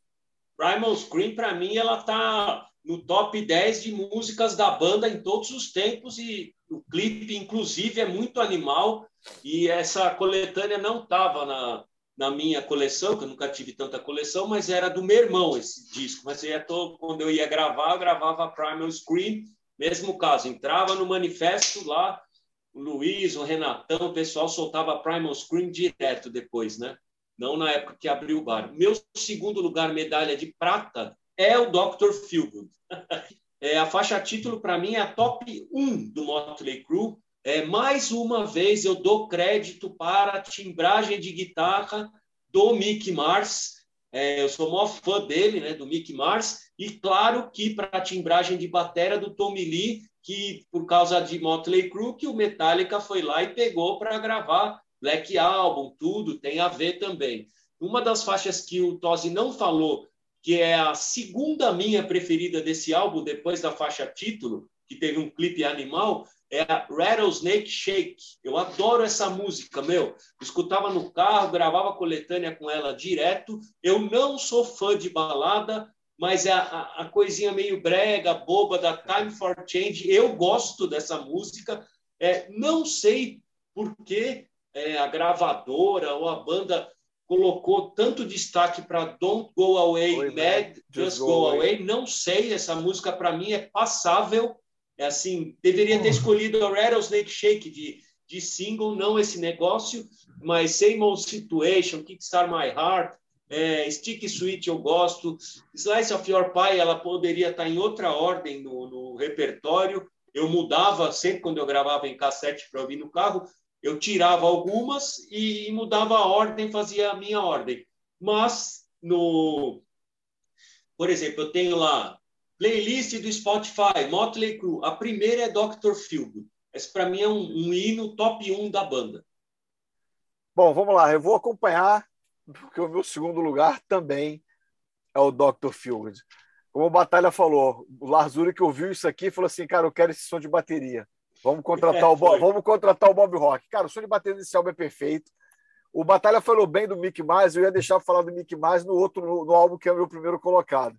Primal Scream, para mim, ela tá no top 10 de músicas da banda em todos os tempos e o clipe, inclusive, é muito animal e essa coletânea não estava na, na minha coleção, que eu nunca tive tanta coleção, mas era do meu irmão esse disco. Mas eu todo, quando eu ia gravar, eu gravava Primal Scream, mesmo caso, entrava no manifesto lá, o Luiz, o Renatão, o pessoal soltava Primal Scream direto depois, né? Não na época que abriu o bar. Meu segundo lugar, medalha de prata, é o Dr. Feelgood. é, a faixa título, para mim, é a top 1 do Motley Crue. É, mais uma vez, eu dou crédito para a timbragem de guitarra do Mick Mars. É, eu sou maior fã dele, né, do Mick Mars. E claro que para a timbragem de bateria do Tommy Lee, que por causa de Motley Crue que o Metallica foi lá e pegou para gravar Black Album, tudo tem a ver também. Uma das faixas que o Tosi não falou, que é a segunda minha preferida desse álbum, depois da faixa título, que teve um clipe animal, é a Rattlesnake Shake. Eu adoro essa música, meu. escutava no carro, gravava coletânea com ela direto. Eu não sou fã de balada, mas a, a, a, coisinha meio brega, boba da Time for Change, eu gosto dessa música. É, não sei por que é, a gravadora ou a banda colocou tanto destaque para Don't Go Away, Oi, Mad, Just, Just Go, go away. away. Não sei, essa música para mim é passável. É assim, deveria ter escolhido a Rattlesnake Shake de, de single, não esse negócio, mas Same Old Situation, Kickstart My Heart, é, Stick Sweet eu gosto. Slice of Your Pie ela poderia estar em outra ordem no, no repertório. Eu mudava sempre quando eu gravava em cassete para ouvir no carro. Eu tirava algumas e, e mudava a ordem, fazia a minha ordem. Mas no, por exemplo, eu tenho lá Playlist do Spotify, Motley Crue. A primeira é Dr. Feelgood. Esse, para mim, é um, um hino top 1 da banda. Bom, vamos lá. Eu vou acompanhar, porque o meu segundo lugar também é o Dr. Feelgood. Como o Batalha falou, o Lars Ulrich ouviu isso aqui falou assim, cara, eu quero esse som de bateria. Vamos contratar, é, o, Bob, vamos contratar o Bob Rock. Cara, o som de bateria desse álbum é perfeito. O Batalha falou bem do Mick Mars, eu ia deixar falar do Mick Mars no outro no, no álbum que é o meu primeiro colocado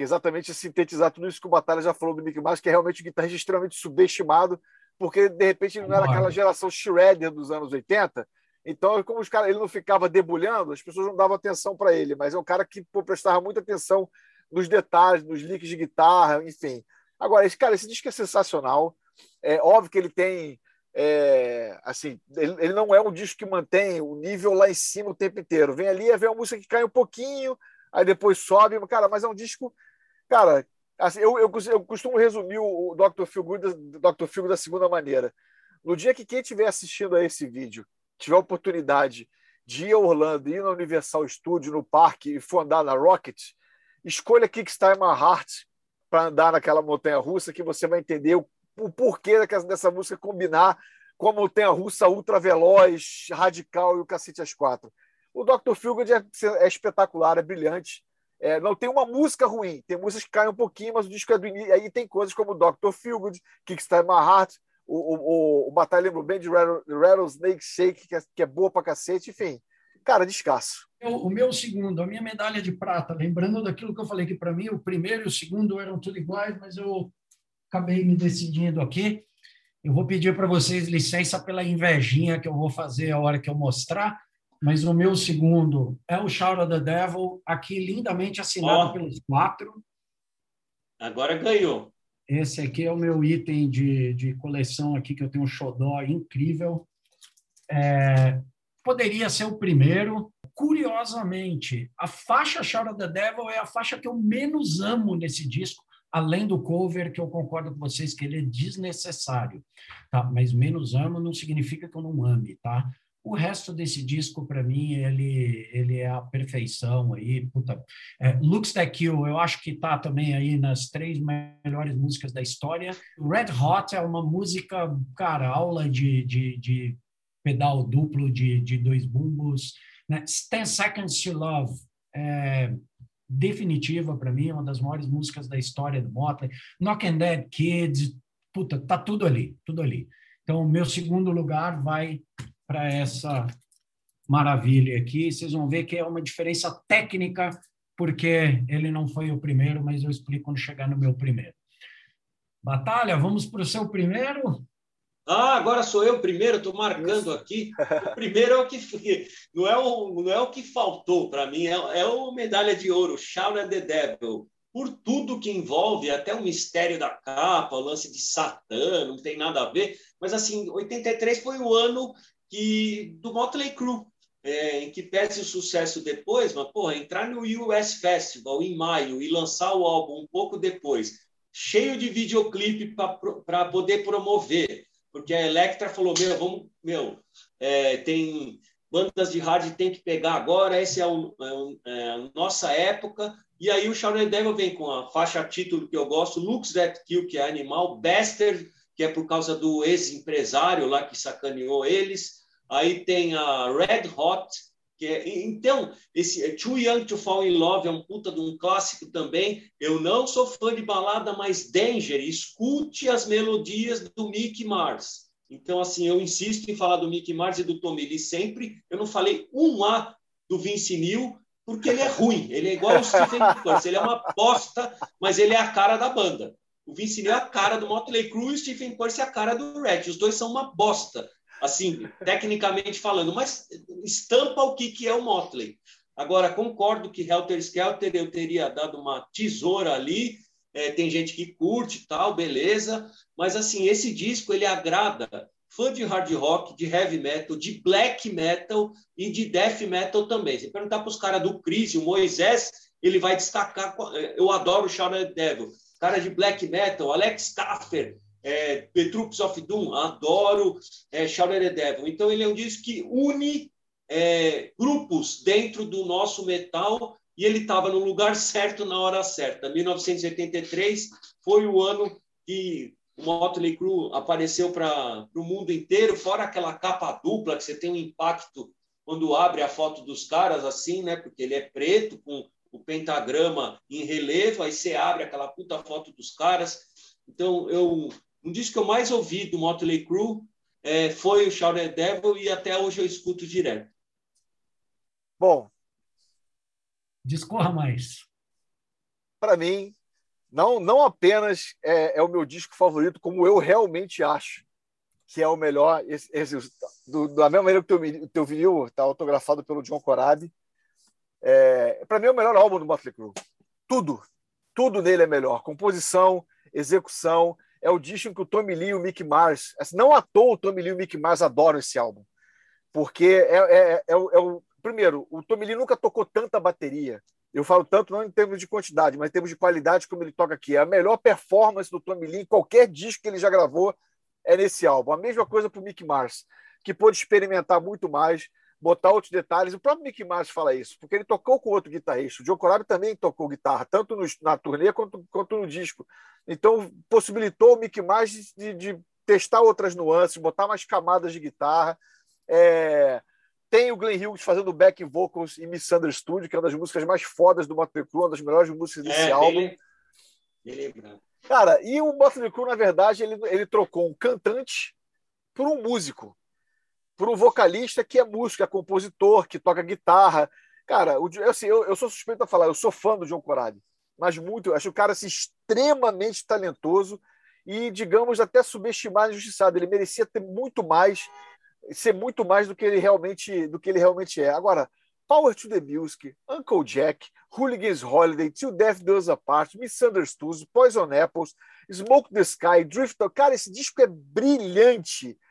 que é exatamente sintetizar tudo isso que o Batalha já falou do Mick Mars, que é realmente um guitarrista extremamente subestimado, porque de repente ele não era aquela geração shredder dos anos 80. Então, como os cara, ele não ficava debulhando, as pessoas não davam atenção para ele, mas é um cara que pô, prestava muita atenção nos detalhes, nos licks de guitarra, enfim. Agora, esse cara, esse disco é sensacional. É óbvio que ele tem é, assim, ele, ele, não é um disco que mantém o nível lá em cima o tempo inteiro. Vem ali, vem uma música que cai um pouquinho, aí depois sobe, cara, mas é um disco, cara, assim, eu, eu, eu costumo resumir o, Dr. Feelgood, Dr. Feelgood da segunda maneira. No dia que quem estiver assistindo a esse vídeo tiver a oportunidade de ir a Orlando, ir na Universal Studio, no parque e for andar na Rocket, escolha Kickstart My Heart para andar naquela montanha russa que você vai entender o, o porquê dessa música combinar com a montanha russa ultra veloz, radical e o cacete às quatro. O Dr. Feelgood é, é espetacular, é brilhante. É, não tem uma música ruim, tem músicas que caem um pouquinho, mas o disco é do início. Aí tem coisas como Dr. Feelgood, Kickstart My Heart, o, o, o Batalha lembro bem de Rattlesnake Shake, que é, que é boa pra cacete, enfim. Cara, descasso. O meu segundo, a minha medalha de prata, lembrando daquilo que eu falei que para mim o primeiro e o segundo eram tudo iguais, mas eu acabei me decidindo aqui. Eu vou pedir para vocês licença pela invejinha que eu vou fazer a hora que eu mostrar mas o meu segundo é o Shout of the Devil, aqui lindamente assinado oh. pelos quatro. Agora ganhou. Esse aqui é o meu item de, de coleção aqui, que eu tenho um xodó incrível. É, poderia ser o primeiro. Curiosamente, a faixa Shout of the Devil é a faixa que eu menos amo nesse disco, além do cover, que eu concordo com vocês que ele é desnecessário. Tá? Mas menos amo não significa que eu não ame, tá? O resto desse disco, para mim, ele, ele é a perfeição aí. Puta. É, Looks That You, eu acho que está também aí nas três melhores músicas da história. Red Hot é uma música, cara, aula de, de, de pedal duplo de, de dois bumbos. Né? Ten Seconds to Love é definitiva para mim, é uma das maiores músicas da história do Motley. Knock and Dead Kids, puta, tá tudo ali, tudo ali. Então, meu segundo lugar vai para essa maravilha aqui. Vocês vão ver que é uma diferença técnica, porque ele não foi o primeiro, mas eu explico quando chegar no meu primeiro. Batalha, vamos para o seu primeiro? Ah, agora sou eu primeiro, estou marcando aqui. O primeiro é o que não é o, não é o que faltou para mim, é, é o medalha de ouro, Shout at the Devil. Por tudo que envolve, até o mistério da capa, o lance de Satã, não tem nada a ver. Mas assim, 83 foi o ano que do Motley Crue, é, em que pese o sucesso depois, mas porra, entrar no US Festival em maio e lançar o álbum um pouco depois, cheio de videoclipe para poder promover, porque a Electra falou meu, vamos, meu, é, tem bandas de rádio tem que pegar agora, essa é, o, é, é a nossa época. E aí o Sharon Devil vem com a faixa título que eu gosto, Looks That Kill, que é animal, Bastard, que é por causa do ex-empresário lá que sacaneou eles, Aí tem a Red Hot, que é, então, esse é Too Young to Fall in Love é um puta de um clássico também. Eu não sou fã de balada, mas Danger, escute as melodias do Mickey Mars. Então, assim, eu insisto em falar do Mickey Mars e do Tommy Lee sempre. Eu não falei um A do Vince Neil, porque ele é ruim. Ele é igual o Stephen Curtis. Ele é uma bosta, mas ele é a cara da banda. O Vince Neil é a cara do Motley Crue e o Stephen Curtis é a cara do Red. Os dois são uma bosta assim, tecnicamente falando, mas estampa o que, que é o Motley. Agora, concordo que Helter Skelter eu teria dado uma tesoura ali, é, tem gente que curte tal, beleza, mas assim, esse disco ele agrada fã de hard rock, de heavy metal, de black metal e de death metal também. Se perguntar para os caras do Chris, o Moisés, ele vai destacar. Eu adoro o Shadow Devil. Cara de black metal, Alex Taffer, é, The Troops of Doom, adoro é, Shout the Devil. Então, ele é um disco que une é, grupos dentro do nosso metal e ele estava no lugar certo na hora certa. 1983 foi o ano que o Motley Crue apareceu para o mundo inteiro, fora aquela capa dupla que você tem um impacto quando abre a foto dos caras assim, né? Porque ele é preto com o pentagrama em relevo, aí você abre aquela puta foto dos caras. Então, eu um disco que eu mais ouvi do Motley Crue é, foi o Shout the Devil e até hoje eu escuto direto. Bom, discorra mais. Para mim, não, não apenas é, é, o meu disco favorito, como eu realmente acho que é o melhor. Esse, esse, do, da mesma maneira que o teu, teu vinil está autografado pelo John Corabi, é, para mim é o melhor álbum do Motley Crue. Tudo, tudo nele é melhor. Composição, execução. É o disco que o Tommy Lee e o Mick Mars. Não à toa o Tommy Lee e o Mick Mars adoram esse álbum. Porque é, é, é, o, é o. Primeiro, o Tommy Lee nunca tocou tanta bateria eu falo tanto não em termos de quantidade, mas em termos de qualidade, como ele toca aqui. A melhor performance do Tommy Lee em qualquer disco que ele já gravou é nesse álbum. A mesma coisa para o Mick Mars, que pôde experimentar muito mais, botar outros detalhes. O próprio Mick Mars fala isso, porque ele tocou com outro guitarrista. O Joe Corabi também tocou guitarra, tanto no, na turnê quanto, quanto no disco. Então, possibilitou o Mick Mars de, de testar outras nuances, botar mais camadas de guitarra. É, tem o Glenn Hughes fazendo back vocals em Misunderstood, que é uma das músicas mais fodas do Motley Crue, uma das melhores músicas desse é, álbum. Beleza. Cara, e o Motley Crue, na verdade, ele, ele trocou um cantante por um músico, por um vocalista que é músico, é compositor, que toca guitarra. Cara, o, assim, eu, eu sou suspeito a falar, eu sou fã do John Coradi, mas muito, acho o cara assim, extremamente talentoso e, digamos, até subestimado e injustiçado. Ele merecia ter muito mais ser muito mais do que ele realmente do que ele realmente é. Agora, Power to the Music, Uncle Jack, Hooligans Holiday, Till Death Does Apart, Misunderstood, Poison Apples, Smoke the Sky, Drifter. Cara, esse disco é brilhante, bri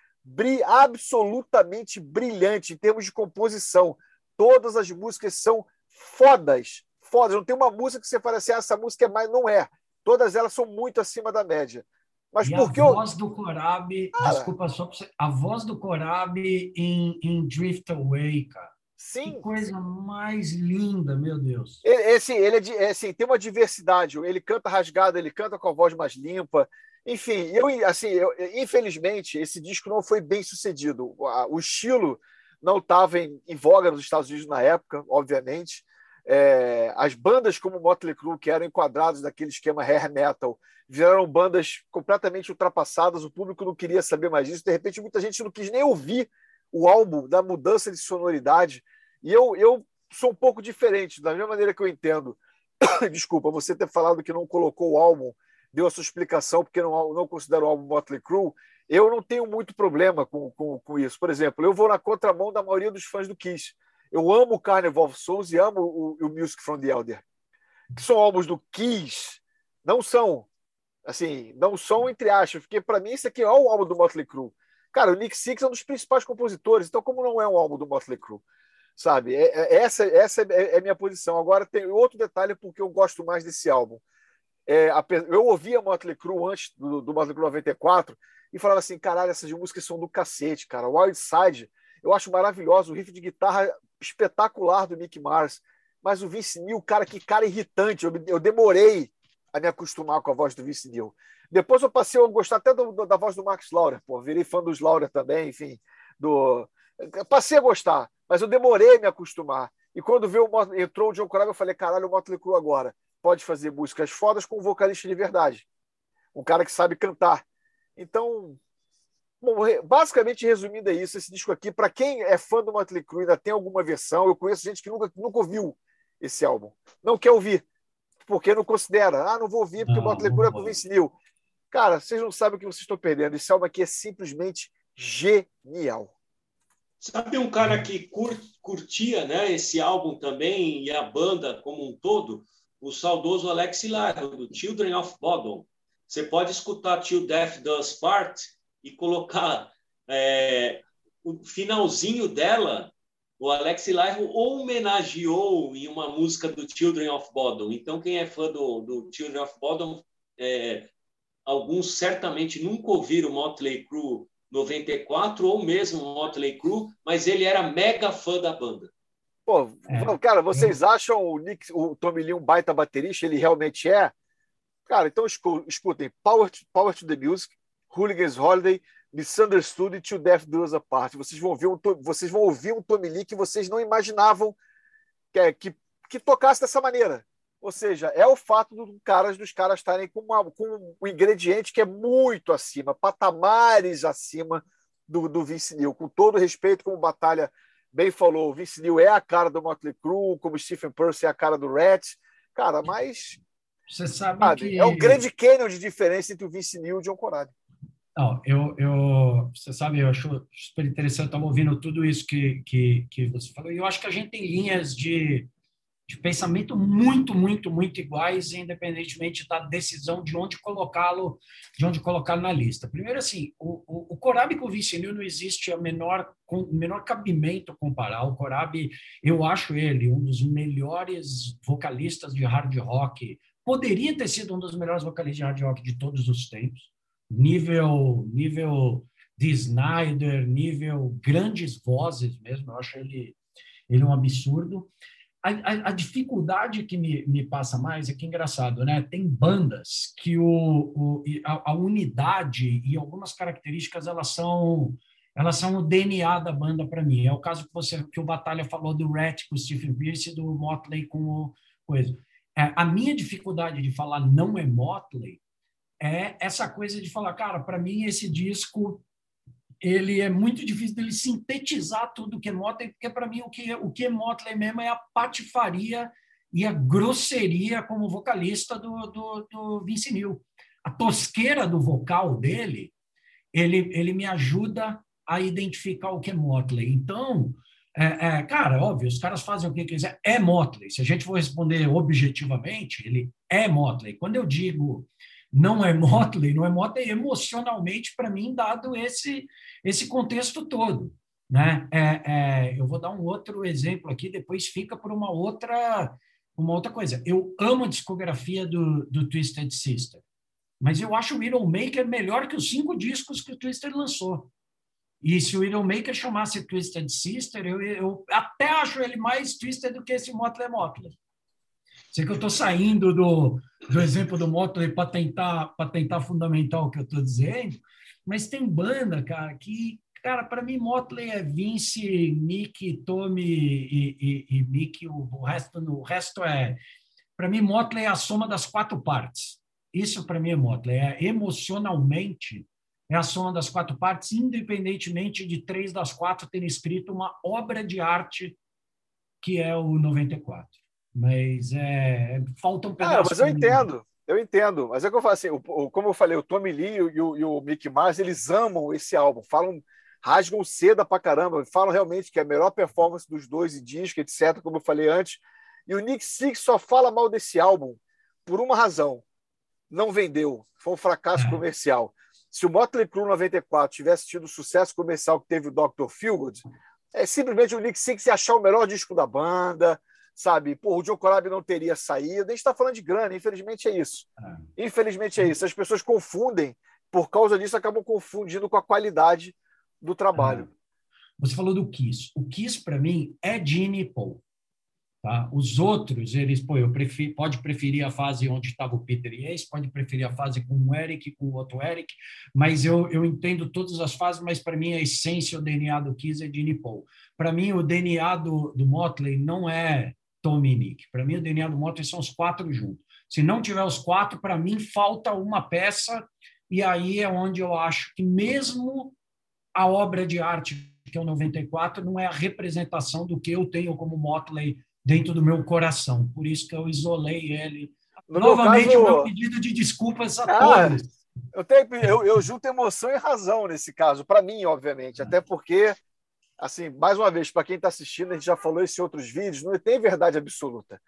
absolutamente brilhante em termos de composição. Todas as músicas são fodas, fodas. Não tem uma música que você fala assim, ah, essa música é mais. Não é. Todas elas são muito acima da média. Mas e porque a voz eu... do Corab, cara, desculpa só você, a voz do Corab em, em Drift Away, cara. Sim. Que coisa mais linda, meu Deus. Esse, ele é, é assim, tem uma diversidade. Ele canta rasgado, ele canta com a voz mais limpa. Enfim, eu assim, eu, infelizmente esse disco não foi bem sucedido. O estilo não estava em, em voga nos Estados Unidos na época, obviamente. É, as bandas como Motley Crue, que eram enquadradas naquele esquema hair metal, viraram bandas completamente ultrapassadas, o público não queria saber mais disso, de repente muita gente não quis nem ouvir o álbum da mudança de sonoridade, e eu, eu sou um pouco diferente, da mesma maneira que eu entendo, desculpa, você ter falado que não colocou o álbum, deu a sua explicação porque não, não considera o álbum Motley Crue, eu não tenho muito problema com, com, com isso. Por exemplo, eu vou na contramão da maioria dos fãs do Kiss. Eu amo o Carnival of Souls e amo o, o Music from the Elder. Que são álbuns do Kiss, não são, assim, não são entre aspas, porque para mim isso aqui é o álbum do Motley Crue. Cara, o Nick Six é um dos principais compositores, então como não é um álbum do Motley Crue? Sabe? É, é, essa essa é, é minha posição. Agora tem outro detalhe porque eu gosto mais desse álbum. É, eu ouvia Motley Crue antes do, do Motley Crue 94 e falava assim, caralho, essas músicas são do cacete, cara. Wild Side, eu acho maravilhoso, o riff de guitarra espetacular do Mick Mars. Mas o Vince Neil, cara, que cara irritante. Eu, eu demorei a me acostumar com a voz do Vince Neil. Depois eu passei a gostar até do, do, da voz do Max Laurer, pô. Virei fã dos Laurer também, enfim. Do... passei a gostar, mas eu demorei a me acostumar. E quando veio o, entrou o John Corabi, eu falei, caralho, o Motley Crue agora pode fazer músicas fodas com um vocalista de verdade. Um cara que sabe cantar. Então, Bom, basicamente, resumindo, é isso. Esse disco aqui, para quem é fã do Motley Crue, ainda tem alguma versão. Eu conheço gente que nunca, nunca ouviu esse álbum. Não quer ouvir, porque não considera. Ah, não vou ouvir porque não, o Motley Crue é com Vince Neil. Cara, vocês não sabem o que vocês estão perdendo. Esse álbum aqui é simplesmente genial. Sabe um cara que curtia né, esse álbum também e a banda como um todo? O saudoso Alex Laro, do Children of Bodom. Você pode escutar Till Death Does Part e colocar é, o finalzinho dela, o Alex Laiho homenageou em uma música do Children of Bodom. Então, quem é fã do, do Children of Bodom, é, alguns certamente nunca ouviram Motley Crue 94 ou mesmo Motley Crue, mas ele era mega fã da banda. Pô, é, cara, vocês eu... acham o, Nick, o Tommy Lee um baita baterista? Ele realmente é? Cara, então escutem Power to, Power to the Music, Hooligans Holiday, Misunderstood e To Death Do Us Apart. Vocês vão, ouvir um, vocês vão ouvir um Tommy Lee que vocês não imaginavam que, que, que tocasse dessa maneira. Ou seja, é o fato do caras, dos caras estarem com, uma, com um ingrediente que é muito acima, patamares acima do, do Vince Neil. Com todo respeito, como Batalha bem falou, o Vince Neil é a cara do Motley Crue, como Stephen Percy é a cara do Rat. Cara, mas... Você sabe, sabe que... É um grande canyon de diferença entre o Vince Neil e o John Corabi. Não, eu, eu, você sabe, eu acho super interessante, estava ouvindo tudo isso que, que, que você falou, e eu acho que a gente tem linhas de, de pensamento muito, muito, muito iguais, independentemente da decisão de onde colocá-lo, de onde colocá-lo na lista. Primeiro, assim, o, o, o com o Vicinil não existe a menor, com, menor cabimento comparar. O Corab, eu acho ele um dos melhores vocalistas de hard rock, poderia ter sido um dos melhores vocalistas de hard rock de todos os tempos, nível, nível de Snyder, nível grandes vozes mesmo, eu acho ele, ele um absurdo a, a, a, dificuldade que me, me passa mais é que engraçado, né? Tem bandas que o, o a, a, unidade e algumas características elas são elas são o DNA da banda para mim. É o caso que você que o Batalha falou do Rat com o Stephen Pierce e do Motley com o coisa. É, a minha dificuldade de falar não é Motley é essa coisa de falar, cara, para mim esse disco ele é muito difícil dele sintetizar tudo que é Motley, porque para mim o que, o que é Motley mesmo é a patifaria e a grosseria como vocalista do, do, do Vince Neil. A tosqueira do vocal dele, ele, ele me ajuda a identificar o que é Motley. Então, é, é, cara, óbvio, os caras fazem o que quiser, é Motley. Se a gente for responder objetivamente, ele é Motley. Quando eu digo não é Motley, não é Motley emocionalmente para mim, dado esse, esse contexto todo. Né? É, é, eu vou dar um outro exemplo aqui, depois fica por uma outra, uma outra coisa. Eu amo a discografia do, do Twisted Sister, mas eu acho o Widowmaker melhor que os cinco discos que o Twisted lançou. E se o Widowmaker chamasse Twisted Sister, eu, eu até acho ele mais Twisted do que esse Motley Motley. Sei que eu estou saindo do, do exemplo do Motley para tentar, tentar fundamentar o que eu estou dizendo, mas tem banda, cara, que, cara, para mim, Motley é Vince, Mick, Tommy e, e, e Mick, o, o, resto, o resto é. Para mim, Motley é a soma das quatro partes. Isso, para mim, é Motley. É, emocionalmente, é a soma das quatro partes, independentemente de três das quatro terem escrito uma obra de arte que é o 94. Mas é, falta um pedaço. Ah, mas eu entendo, eu entendo. Mas é que eu falo assim, o, o, como eu falei, o Tommy Lee e o, e o Mick Mars, eles amam esse álbum, falam, rasgam seda pra caramba, falam realmente que é a melhor performance dos dois e disco, etc., como eu falei antes. E o Nick Six só fala mal desse álbum por uma razão. Não vendeu, foi um fracasso é. comercial. Se o Motley Crue 94 tivesse tido o sucesso comercial que teve o Dr. Feelgood, é simplesmente o Nick Six achar o melhor disco da banda, sabe? Pô, o Joe Corabi não teria saído. A gente está falando de grana, infelizmente é isso. É. Infelizmente é isso. As pessoas confundem, por causa disso, acabam confundindo com a qualidade do trabalho. É. Você falou do Kiss. O Kiss, para mim, é Gene Paul. Tá? Os outros, eles, pô, eu prefiro, pode preferir a fase onde estava o Peter e Ace, pode preferir a fase com o Eric, com o outro Eric, mas eu, eu entendo todas as fases, mas para mim a essência, o DNA do Kiss é Gene Paul. Para mim, o DNA do, do Motley não é Tommy Nick. Para mim, o DNA do Motley são os quatro juntos. Se não tiver os quatro, para mim falta uma peça, e aí é onde eu acho que mesmo a obra de arte, que é o 94, não é a representação do que eu tenho como Motley dentro do meu coração. Por isso que eu isolei ele. No Novamente, meu, caso... o meu pedido de desculpas a ah, todos. Eu, tenho, eu, eu junto emoção e razão nesse caso, para mim, obviamente, até porque assim, mais uma vez, para quem está assistindo, a gente já falou isso em outros vídeos, não tem verdade absoluta.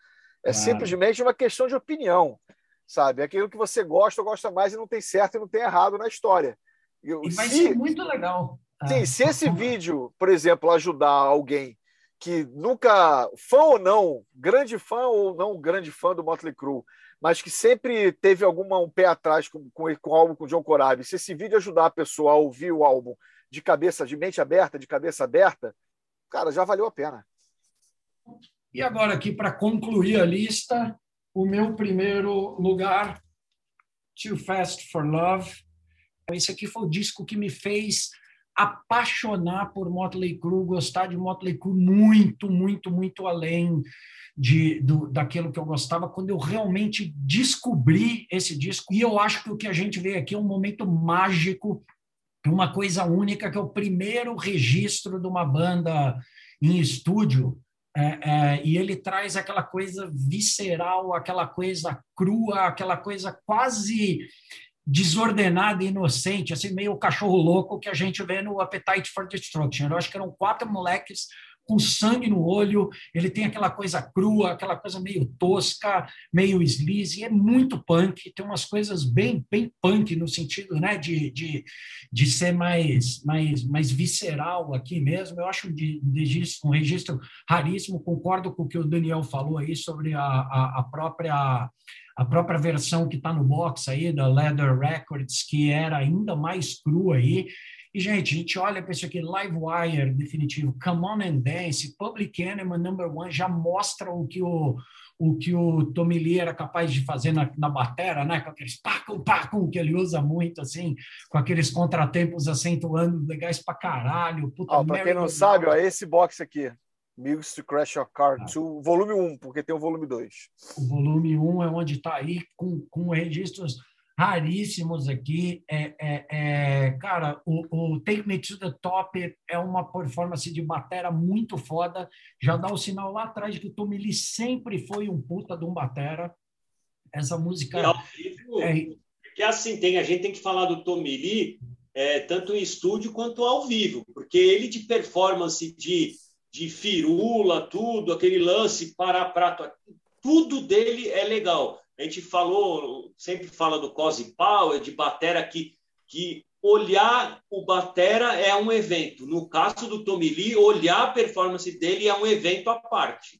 É claro. simplesmente uma questão de opinião, sabe? É aquilo que você gosta ou gosta mais e não tem certo e não tem errado na história. Eu, e vai se, ser muito legal. Sim, ah. se esse vídeo, por exemplo, ajudar alguém que nunca, fã ou não, grande fã ou não grande fã do Motley Crue, mas que sempre teve alguma um pé atrás com, com, com o álbum com o John Corabi, se esse vídeo ajudar a pessoa a ouvir o álbum de cabeça, de mente aberta, de cabeça aberta, cara, já valeu a pena. E agora, aqui, para concluir a lista, o meu primeiro lugar, Too Fast for Love. Esse aqui foi o disco que me fez apaixonar por Motley Crue, gostar de Motley Crue muito, muito, muito além de, do, daquilo que eu gostava, quando eu realmente descobri esse disco. E eu acho que o que a gente vê aqui é um momento mágico, uma coisa única, que é o primeiro registro de uma banda em estúdio é, é, e ele traz aquela coisa visceral, aquela coisa crua, aquela coisa quase desordenada e inocente, assim, meio cachorro louco que a gente vê no Appetite for Destruction. Eu acho que eram quatro moleques com sangue no olho, ele tem aquela coisa crua, aquela coisa meio tosca, meio sleazy, é muito punk, tem umas coisas bem, bem punk no sentido né, de, de, de ser mais, mais, mais visceral aqui mesmo. Eu acho um, registro, um registro raríssimo, concordo com o que o Daniel falou aí sobre a, a, a própria a própria versão que está no box aí da Leather Records, que era ainda mais crua aí, e, gente, a gente olha para isso aqui, Livewire, definitivo, Come On and Dance, Public Enemy Number One, já mostra o que o, o que o Tommy Lee era capaz de fazer na, na batera, né? com aqueles pacum, pacum, que ele usa muito, assim, com aqueles contratempos acentuando legais pra caralho. Puta, para quem não sabe, ó, esse box aqui, Mix to Crash Your Car 2, ah. volume 1, porque tem o volume 2. O volume 1 é onde está aí com, com registros raríssimos aqui. É, é, é, cara, o, o, Take Me to the Top é uma performance de batera muito foda. Já dá o sinal lá atrás de que o Tommy Lee sempre foi um puta de um batera. Essa música. Ao vivo, é... Porque assim, tem, a gente tem que falar do Tommy Lee é, tanto em estúdio quanto ao vivo, porque ele de performance de, de firula, tudo, aquele lance para prato, tudo dele é legal. A gente falou, sempre fala do Cosi Power, de batera que, que olhar o batera é um evento. No caso do Tommy Lee, olhar a performance dele é um evento à parte.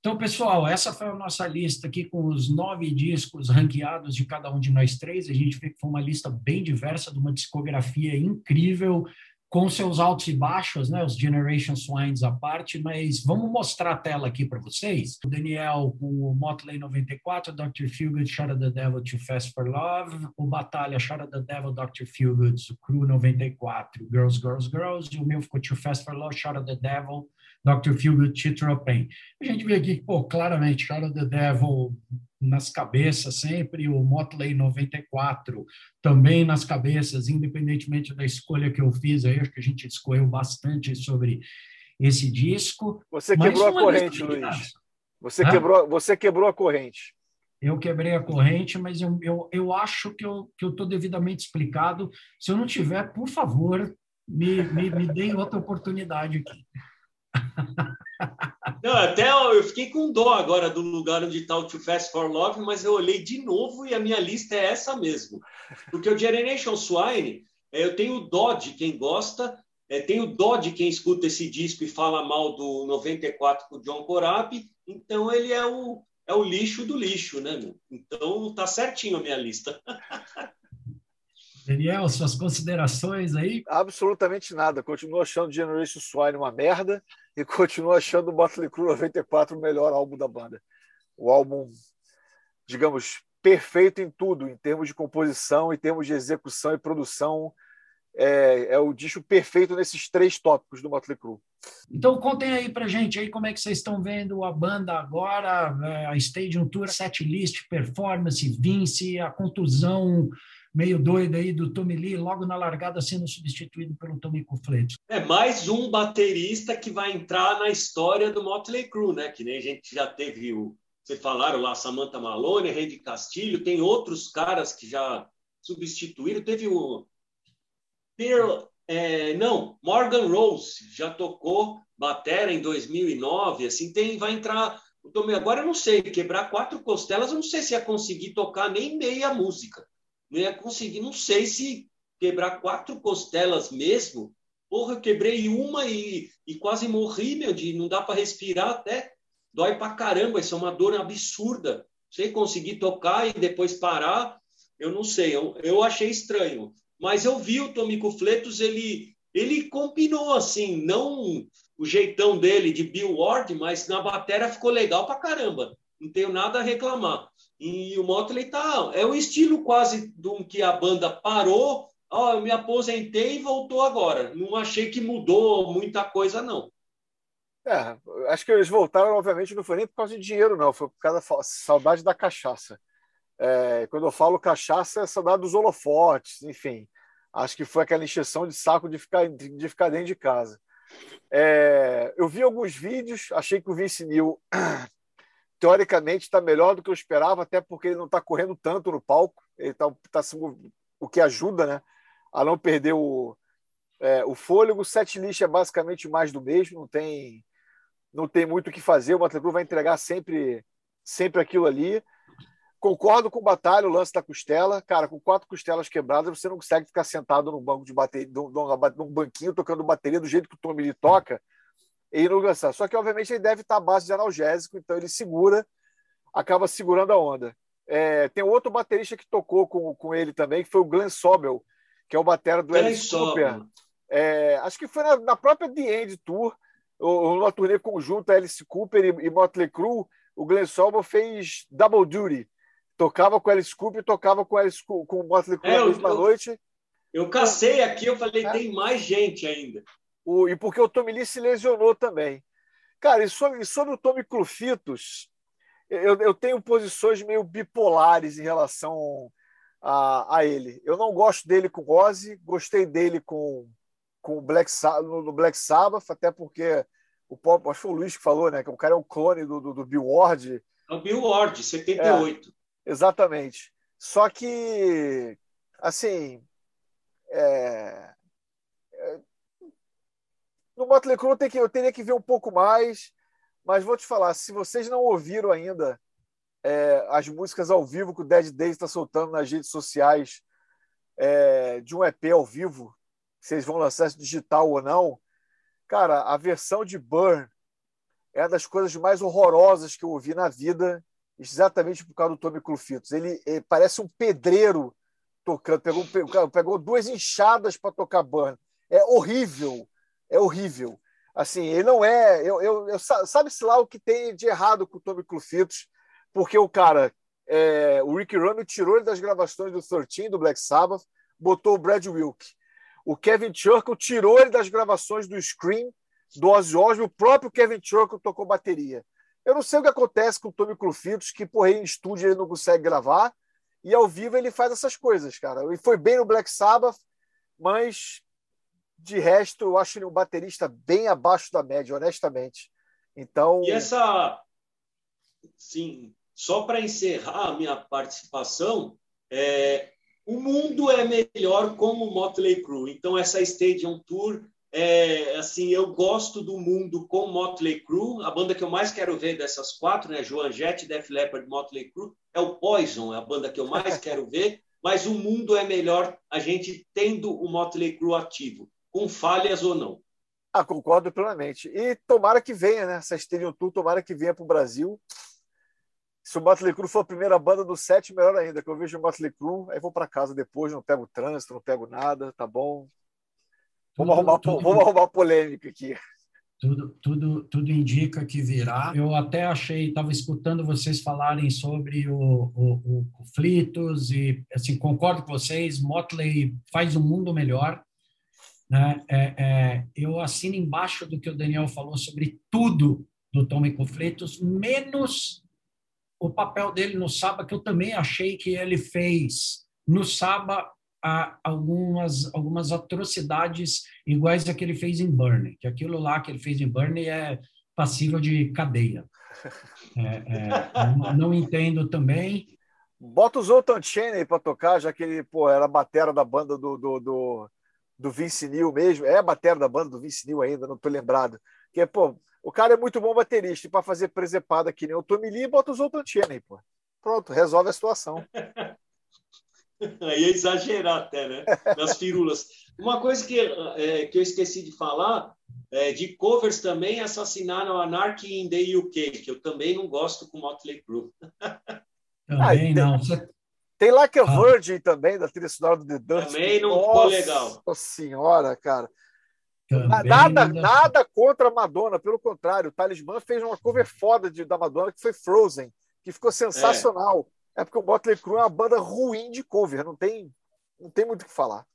Então, pessoal, essa foi a nossa lista aqui com os nove discos ranqueados de cada um de nós três. A gente vê que foi uma lista bem diversa, de uma discografia incrível, com seus altos e baixos, né, os Generation Swines à parte, mas vamos mostrar a tela aqui para vocês. O Daniel com o Motley 94, Dr. Feelgood, Shot the Devil, Too Fast for Love, o Batalha, Shot the Devil, Dr. Feelgood, o Crew 94, Girls, Girls, Girls, e o meu ficou Too Fast for Love, Shot the Devil, Dr. Feelgood, Tito Pain. A gente vê aqui, pô, claramente, Shot the Devil nas cabeças sempre, o Motley 94 também nas cabeças, independentemente da escolha que eu fiz, aí acho que a gente escolheu bastante sobre esse disco. Você quebrou a corrente, Luiz. Você quebrou, você quebrou a corrente. Eu quebrei a corrente, mas eu, eu, eu acho que eu estou que eu devidamente explicado. Se eu não tiver, por favor, me, me, me deem outra oportunidade aqui. Não, até eu fiquei com dó agora do lugar onde está o Too Fast for Love, mas eu olhei de novo e a minha lista é essa mesmo. Porque o Generation Swine, é, eu tenho dó de quem gosta, é, tenho dó de quem escuta esse disco e fala mal do 94 com o John Corabi, então ele é o, é o lixo do lixo, né? Meu? Então tá certinho a minha lista. Daniel, suas considerações aí? Absolutamente nada. Continuo achando Generation Swine uma merda e continuo achando o Motley Crue 94 o melhor álbum da banda. O álbum, digamos, perfeito em tudo, em termos de composição, em termos de execução e produção. É, é o disco perfeito nesses três tópicos do Motley Crue. Então contem aí pra gente aí como é que vocês estão vendo a banda agora, é, a Stadium Tour, set list, performance, Vince, a contusão meio doido aí do Tommy Lee, logo na largada sendo substituído pelo Tommy Cufleto. É mais um baterista que vai entrar na história do Motley Crue, né? Que nem a gente já teve o, vocês falaram lá, Samantha Malone, Randy Castilho, tem outros caras que já substituíram. Teve o Pearl, é, não, Morgan Rose já tocou batera em 2009, assim, tem, vai entrar agora eu não sei, quebrar quatro costelas, eu não sei se ia conseguir tocar nem meia música não ia conseguir, não sei se quebrar quatro costelas mesmo. Porra, eu quebrei uma e, e quase morri, meu, de não dá para respirar até. Dói para caramba, isso é uma dor absurda. Sei conseguir tocar e depois parar, eu não sei, eu, eu achei estranho. Mas eu vi o Tomico Fletos, ele, ele combinou assim, não o jeitão dele de Bill Ward, mas na bateria ficou legal pra caramba. Não tenho nada a reclamar. E o Motley tá. É o estilo quase do que a banda parou. Ó, eu me aposentei e voltou agora. Não achei que mudou muita coisa, não. É, acho que eles voltaram, obviamente, não foi nem por causa de dinheiro, não. Foi por causa da saudade da cachaça. É, quando eu falo cachaça, é saudade dos holofotes, enfim. Acho que foi aquela encheção de saco de ficar, de ficar dentro de casa. É, eu vi alguns vídeos, achei que o Vince Neil, teoricamente, está melhor do que eu esperava, até porque ele não está correndo tanto no palco. Ele está tá, o que ajuda né, a não perder o, é, o fôlego. O set list é basicamente mais do mesmo, não tem não tem muito o que fazer, o Motley vai entregar sempre, sempre aquilo ali. Concordo com o Batalha, o lance da costela. Cara, com quatro costelas quebradas, você não consegue ficar sentado num banco de bateria, num, num banquinho tocando bateria do jeito que o Tommy Lee toca e não cansar. Só que, obviamente, ele deve estar à base de analgésico, então ele segura, acaba segurando a onda. É, tem outro baterista que tocou com, com ele também, que foi o Glenn Sobel, que é o batera do Alice Cooper. É, acho que foi na, na própria The End Tour numa turnê conjunta Alice Cooper e, e Motley Crue, o Glenn Sobel fez double duty. Tocava com Alice Cooper e tocava com, Alice, com o Motley Crue é, na mesma eu, noite. Eu cacei aqui, eu falei, é. tem mais gente ainda. O, e porque o Tommy Lee se lesionou também. Cara, e sobre, e sobre o Tommy Clufitos, eu, eu tenho posições meio bipolares em relação a, a ele. Eu não gosto dele com Ozzy, gostei dele com com o Black no Black Sabbath, até porque o Pop, acho que foi o Luiz que falou, né? Que o cara é um clone do, do, do Bill Ward. É o Bill Ward, 78. É, exatamente. Só que, assim, é, é, no Motley Crue tem que, eu teria que ver um pouco mais, mas vou te falar, se vocês não ouviram ainda é, as músicas ao vivo que o Dead Days está soltando nas redes sociais é, de um EP ao vivo, se eles vão lançar isso digital ou não. Cara, a versão de Burn é uma das coisas mais horrorosas que eu ouvi na vida, exatamente por causa do Tommy Clufitos. Ele, ele parece um pedreiro tocando, pegou, pegou, duas enxadas para tocar Burn. É horrível, é horrível. Assim, ele não é. Eu, eu, eu sabe-se lá o que tem de errado com o Tommy Clufitos, porque o cara, é, o Rick Rubin tirou ele das gravações do 13 do Black Sabbath, botou o Brad Wilk. O Kevin Churchill tirou ele das gravações do Scream, do Ozzy Osbourne, o próprio Kevin Churchill tocou bateria. Eu não sei o que acontece com o Tommy Clufitos, que por aí em estúdio ele não consegue gravar, e ao vivo ele faz essas coisas, cara. Ele foi bem no Black Sabbath, mas de resto eu acho ele um baterista bem abaixo da média, honestamente. Então. E essa. Sim, só para encerrar a minha participação, é, o mundo é melhor como Motley Crue. Então essa Stadium Tour é, assim, eu gosto do mundo com Motley Crue. A banda que eu mais quero ver dessas quatro, né, Joan Jett, Def Leppard, Motley Crue, é o Poison, é a banda que eu mais quero ver. Mas o mundo é melhor a gente tendo o Motley Crue ativo, com falhas ou não. Ah, concordo plenamente. E tomara que venha, né? Essa Stadium Tour, tomara que venha para o Brasil. Se o Motley Crue for a primeira banda do set, melhor ainda, que eu vejo o Motley Crue, aí vou para casa depois, não pego trânsito, não pego nada, tá bom? Vamos, tudo, arrumar, tudo, vamos arrumar polêmica aqui. Tudo, tudo, tudo indica que virá. Eu até achei, estava escutando vocês falarem sobre o, o, o conflitos e, assim, concordo com vocês, Motley faz o um mundo melhor. Né? É, é, eu assino embaixo do que o Daniel falou sobre tudo do Tommy Conflitos, menos o papel dele no Saba, que eu também achei que ele fez no Saba algumas, algumas atrocidades iguais a que ele fez em Burnie, que aquilo lá que ele fez em Burnie é passível de cadeia. É, é, não, não, entendo também. Bota o Zoltan Cheney para tocar, já que ele pô, era batera da banda do, do, do, do Vince Neil mesmo. É a batera da banda do Vince Neil ainda, não estou lembrado. Que, pô, o cara é muito bom baterista. E para fazer presepada que nem o Tommy Lee, bota o Zoltan Cheney, pô. Pronto, resolve a situação. Aí é exagerar até, né? Nas firulas. Uma coisa que, é, que eu esqueci de falar, é, de covers também assassinaram Anarchy in the UK, que eu também não gosto com Motley Crue. Também ah, não. Tem lá que é ah. Virgin também, da trilha sonora do The Dust. Também não ficou legal. Nossa senhora, cara. Também nada, nada contra a Madonna, pelo contrário, o Talismã fez uma cover foda de, da Madonna que foi Frozen, que ficou sensacional. É, é porque o Motley Crue é uma banda ruim de cover, não tem, não tem muito o que falar.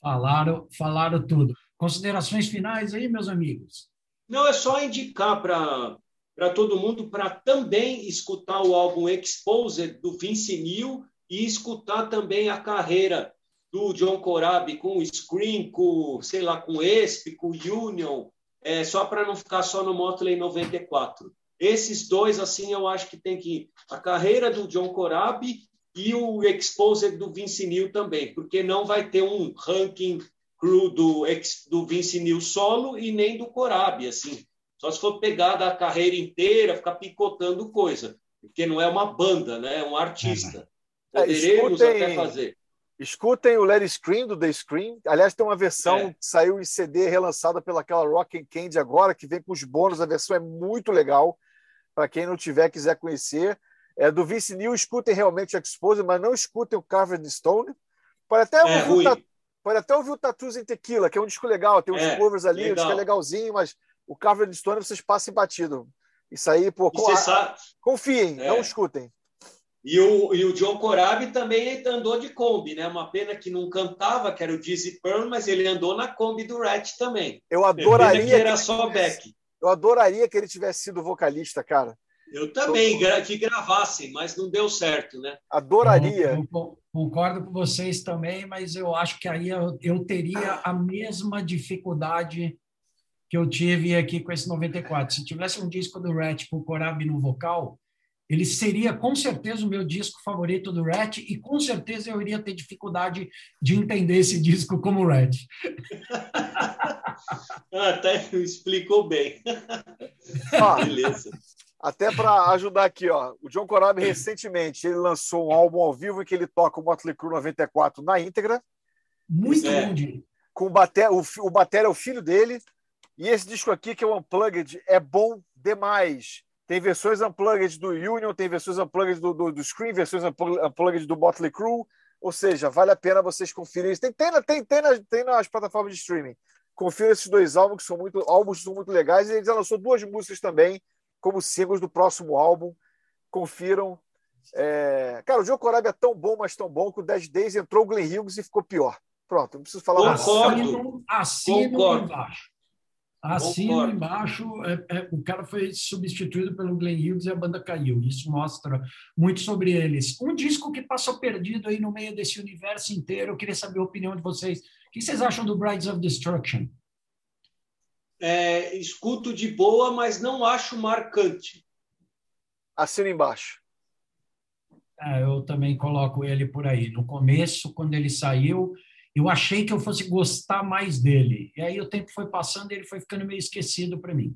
Falaram, falaram tudo. Considerações finais aí, meus amigos? Não, é só indicar para para todo mundo para também escutar o álbum Exposed do Vince Neil e escutar também a carreira do John Corabi com o Scream, com, sei lá, com ESP, com Union, é, só para não ficar só no Motley 94. Esses dois, assim, eu acho que tem que a carreira do John Corabi e o Exposed do Vince Neil também, porque não vai ter um ranking crew do, do Vince Neil solo e nem do Corabi, assim. Só se for pegar da carreira inteira, ficar picotando coisa, porque não é uma banda, né? É um artista. É, Poderemos é, escutem, até fazer. Escutem o Let It Scream do The Scream. Aliás, tem uma versão é. que saiu em CD relançada pelaquela Rock and Candy agora, que vem com os bônus. A versão é muito legal. Para quem não tiver, quiser conhecer. É do Vince Neil, escutem realmente o Exposed, mas não escutem o Carved Stone. Pode até, é, ouvir, o, pode até ouvir o Tattoos em Tequila, que é um disco legal. Tem uns é, covers ali, legal. um disco é legalzinho, mas o Carved Stone vocês passam batido. Isso aí, pô, com, a, sabe... confiem, é. não escutem. E o, e o John Corabi também andou de Kombi, né? Uma pena que não cantava, que era o Dizzy Pearl, mas ele andou na Kombi do Rat também. Eu adoraria. Que era que só Beck. Eu adoraria que ele tivesse sido vocalista, cara. Eu também, eu... que gravassem, mas não deu certo, né? Adoraria. Eu, eu, concordo com vocês também, mas eu acho que aí eu, eu teria a mesma dificuldade que eu tive aqui com esse 94. Se tivesse um disco do Rat com o Corabi no vocal, ele seria com certeza o meu disco favorito do Rat e com certeza eu iria ter dificuldade de entender esse disco como Rat. Até explicou bem. Beleza. Até para ajudar aqui, ó, o John Corabi recentemente ele lançou um álbum ao vivo em que ele toca o Motley Crue 94 na íntegra. Muito é. bom, Com o bater, o, o bater é o filho dele. E esse disco aqui, que é o Unplugged, é bom demais. Tem versões unplugged do Union, tem versões unplugged do, do, do Scream, versões unplugged do Motley Crue. Ou seja, vale a pena vocês conferirem isso. Tem, tem, tem, tem, nas, tem nas plataformas de streaming. Confira esses dois álbuns, que são muito, álbuns são muito legais. E ele já lançou duas músicas também, como singles do próximo álbum. Confiram. É... Cara, o Joe Corabi é tão bom, mas tão bom que o 10 Days entrou o Glenn Hughes e ficou pior. Pronto, não preciso falar mais. Concordo. Assino Concordo. embaixo. Assino embaixo, é, é, o cara foi substituído pelo Glenn Hughes e a banda caiu. Isso mostra muito sobre eles. Um disco que passou perdido aí no meio desse universo inteiro. Eu queria saber a opinião de vocês. O que vocês acham do Brides of Destruction? É, escuto de boa, mas não acho marcante. Assino embaixo. É, eu também coloco ele por aí. No começo, quando ele saiu, eu achei que eu fosse gostar mais dele. E aí o tempo foi passando e ele foi ficando meio esquecido para mim.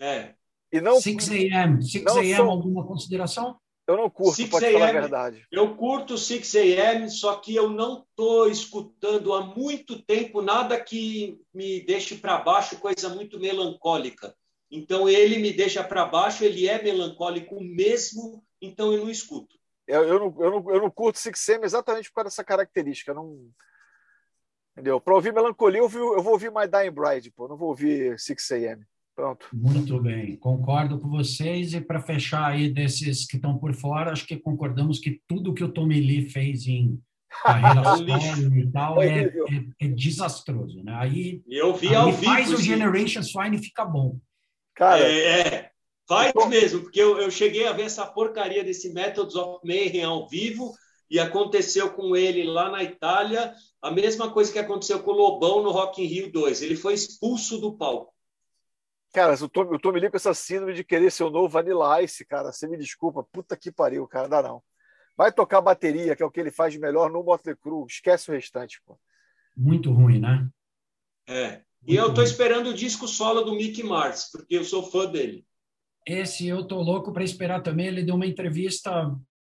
É. E não 6 a.m. 6 a.m. Sou... alguma consideração? Eu não curto, pode falar a verdade. Eu curto 6 a.m., só que eu não estou escutando há muito tempo nada que me deixe para baixo, coisa muito melancólica. Então ele me deixa para baixo, ele é melancólico mesmo, então eu não escuto. Eu, eu, não, eu, não, eu não curto 6 a.m. exatamente por causa dessa característica. não, Entendeu? Para ouvir melancolia, eu, eu, vou ouvir My Dying Bride, pô, não vou ouvir 6 AM. Pronto. Muito bem, concordo com vocês. E para fechar aí desses que estão por fora, acho que concordamos que tudo que o Tommy Lee fez em carreira solo e tal é, é, é, desastroso. Né? Aí, eu vi aí ao faz vivo, o Generation Swine e fica bom. Cara, é, é faz mesmo, porque eu, eu cheguei a ver essa porcaria desse Methods of Mayhem ao vivo e aconteceu com ele lá na Itália a mesma coisa que aconteceu com o Lobão no Rock in Rio 2. Ele foi expulso do palco. Cara, eu tô, eu tô me ligando com essa síndrome de querer ser o novo Vanilla Ice, cara. Você me desculpa. Puta que pariu, cara. Dá não. Vai tocar bateria, que é o que ele faz de melhor no Motley Crue. Esquece o restante, pô. Muito ruim, né? É. Muito e eu tô ruim. esperando o disco solo do Mickey Mars, porque eu sou fã dele. Esse eu tô louco para esperar também. Ele deu uma entrevista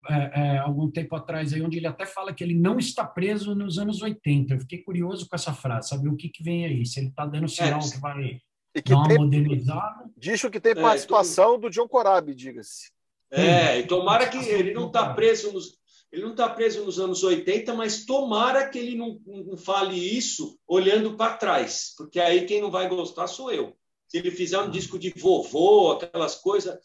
é, é, algum tempo atrás, aí, onde ele até fala que ele não está preso nos anos 80. Eu fiquei curioso com essa frase, saber o que, que vem aí, se ele está dando sinal é, que vai e que dar uma tem, modernizada. Diz que tem é, participação do John Corabi, diga-se. É, e tomara que ele não está preso nos. Ele não está preso nos anos 80, mas tomara que ele não, não fale isso olhando para trás, porque aí quem não vai gostar sou eu. Se ele fizer um disco de vovô, aquelas coisas,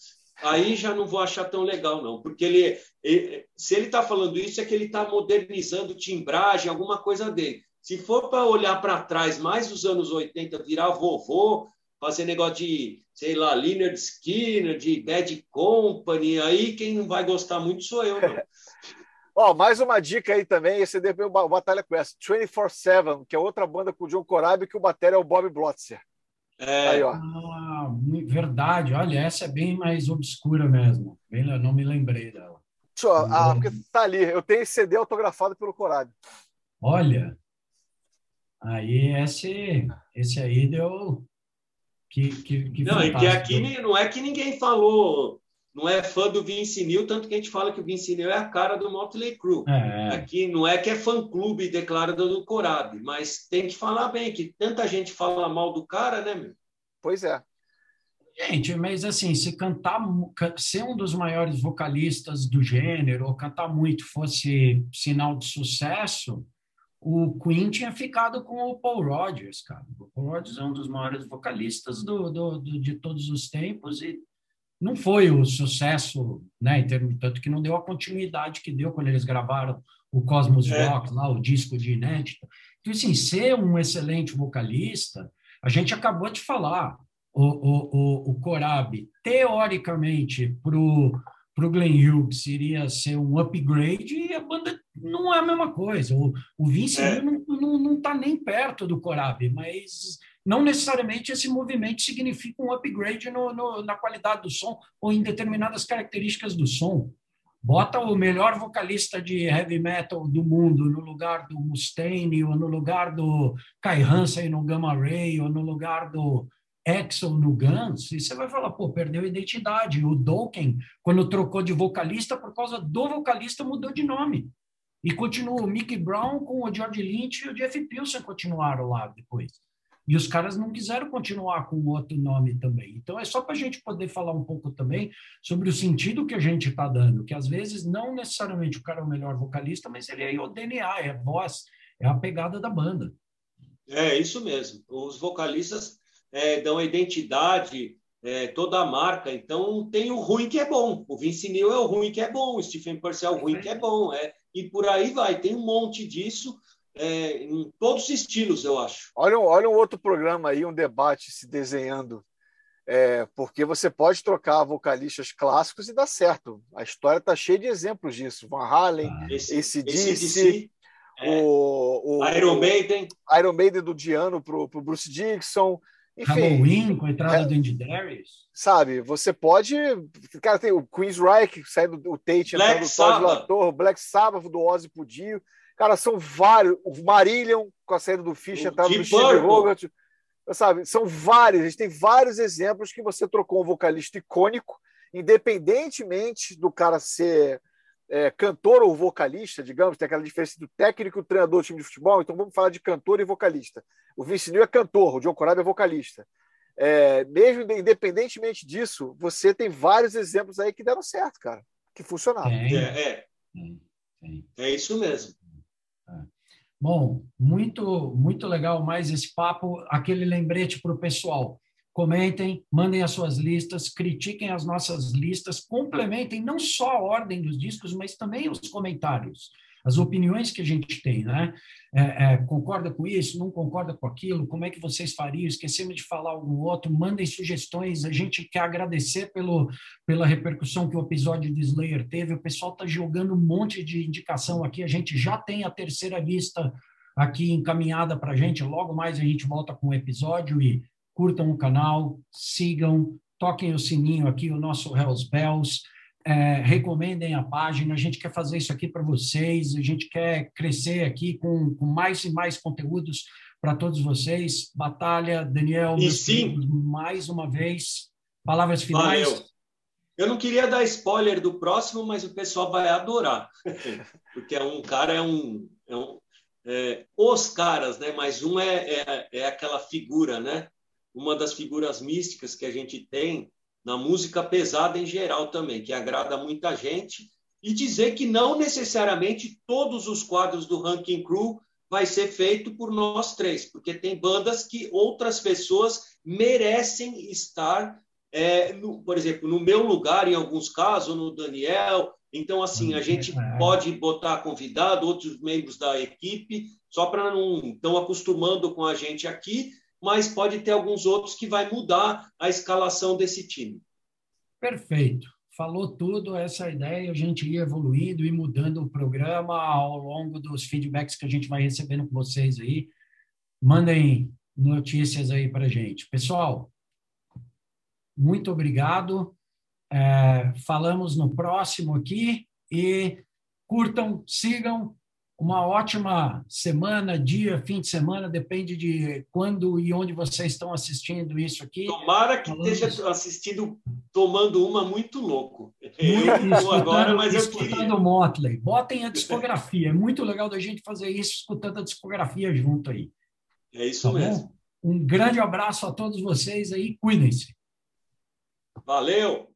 aí já não vou achar tão legal, não. Porque ele, ele se ele está falando isso, é que ele está modernizando timbragem, alguma coisa dele. Se for para olhar para trás, mais dos anos 80, virar vovô, fazer negócio de, sei lá, Leonard Skinner, de Bad Company, aí quem não vai gostar muito sou eu. Ó, oh, mais uma dica aí também, esse DP o Batalha Quest, 24-7, que é outra banda com o John Corabi, que o bater é o Bob Blotzer. É... Aí, ó. Ah, verdade, olha, essa é bem mais obscura mesmo. Bem, não me lembrei dela. Deixa eu, ah, porque tá ali, eu tenho esse CD autografado pelo Corabi. Olha, aí esse, esse aí deu que, que, que não, e que aqui não é que ninguém falou, não é fã do Vince Neil, tanto que a gente fala que o Vince Neil é a cara do Motley Crue. É. Aqui não é que é fã-clube declarado do Corab, mas tem que falar bem, que tanta gente fala mal do cara, né, meu? Pois é. Gente, mas assim, se cantar, ser um dos maiores vocalistas do gênero, ou cantar muito fosse sinal de sucesso, o Queen tinha ficado com o Paul Rodgers, cara. O Paul Rodgers é um dos maiores vocalistas do, do, do, de todos os tempos e não foi o sucesso, né, em termos, tanto que não deu a continuidade que deu quando eles gravaram o Cosmos é. Rock, lá, o disco de inédito. Então, assim, ser um excelente vocalista, a gente acabou de falar, o, o, o, o Corab, teoricamente, para o Glenn Hughes, iria ser um upgrade e a banda não é a mesma coisa. O, o Vince é. não está não, não tá nem perto do Corab, mas não necessariamente esse movimento significa um upgrade no, no, na qualidade do som ou em determinadas características do som. Bota o melhor vocalista de heavy metal do mundo no lugar do Mustaine, ou no lugar do Kai Hansen no Gamma Ray, ou no lugar do Axel no Guns, e você vai falar, pô, perdeu a identidade. O Dokken, quando trocou de vocalista, por causa do vocalista, mudou de nome. E continua o Mickey Brown com o George Lynch e o Jeff Pilson continuaram lá depois. E os caras não quiseram continuar com outro nome também. Então, é só para a gente poder falar um pouco também sobre o sentido que a gente está dando, que às vezes não necessariamente o cara é o melhor vocalista, mas ele é o DNA, é a voz, é a pegada da banda. É isso mesmo. Os vocalistas é, dão a identidade, é, toda a marca. Então, tem o ruim que é bom. O Vince Neil é o ruim que é bom, o Stephen Purcell é o ruim que é bom. É, e por aí vai. Tem um monte disso é, em todos os estilos, eu acho. Olha, olha um outro programa aí, um debate se desenhando. É, porque você pode trocar vocalistas clássicos e dá certo. A história está cheia de exemplos disso. Van Halen, ah, esse, esse é, o, o, Iron Maiden. Iron Maiden do Diano para o Bruce Dixon. Enfim, Halloween com a entrada é, do Andy Darius. Sabe, você pode. Cara, tem o Queen's Reich, saindo o Tate entrando no Todd Latorre, o Black Sabbath do Ozzy pro Dio. Cara, são vários. O Marillion com a saída do Fish, entrada do Steve Hogarth. Sabe, são vários. A gente tem vários exemplos que você trocou um vocalista icônico, independentemente do cara ser é, cantor ou vocalista, digamos, tem aquela diferença do técnico e treinador do time de futebol, então vamos falar de cantor e vocalista. O Vince Neil é cantor, o John Corabi é vocalista. É, mesmo independentemente disso, você tem vários exemplos aí que deram certo, cara, que funcionaram. É, é. é isso mesmo. É. Bom, muito, muito legal mais esse papo, aquele lembrete para o pessoal. Comentem, mandem as suas listas, critiquem as nossas listas, complementem não só a ordem dos discos, mas também os comentários, as opiniões que a gente tem, né? É, é, concorda com isso? Não concorda com aquilo? Como é que vocês fariam? Esquecemos de falar algum outro? Mandem sugestões. A gente quer agradecer pelo, pela repercussão que o episódio de Slayer teve. O pessoal está jogando um monte de indicação aqui. A gente já tem a terceira lista aqui encaminhada para a gente. Logo mais a gente volta com o episódio e curtam o canal, sigam, toquem o sininho aqui, o nosso Hells Bells, é, recomendem a página. A gente quer fazer isso aqui para vocês, a gente quer crescer aqui com, com mais e mais conteúdos para todos vocês. Batalha, Daniel, e sim. mais uma vez, palavras finais. Valeu. Eu não queria dar spoiler do próximo, mas o pessoal vai adorar, porque é um cara, é um, é um é, os caras, né? Mas um é, é, é aquela figura, né? uma das figuras místicas que a gente tem na música pesada em geral também, que agrada muita gente e dizer que não necessariamente todos os quadros do Ranking Crew vai ser feito por nós três, porque tem bandas que outras pessoas merecem estar, é, no, por exemplo, no meu lugar, em alguns casos, no Daniel. Então, assim, a gente é. pode botar convidado, outros membros da equipe, só para não estão acostumando com a gente aqui, mas pode ter alguns outros que vai mudar a escalação desse time. Perfeito falou tudo, essa ideia, a gente ia evoluindo e mudando o programa ao longo dos feedbacks que a gente vai recebendo com vocês aí. Mandem notícias aí para gente. Pessoal, muito obrigado. É, falamos no próximo aqui e curtam, sigam uma ótima semana, dia, fim de semana, depende de quando e onde vocês estão assistindo isso aqui. Tomara que esteja assistindo, tomando uma muito louco. Muito, eu agora, mas eu queria. Motley. Botem a discografia. É muito legal da gente fazer isso, escutando a discografia junto aí. É isso tá mesmo. Um grande abraço a todos vocês aí. Cuidem-se. Valeu!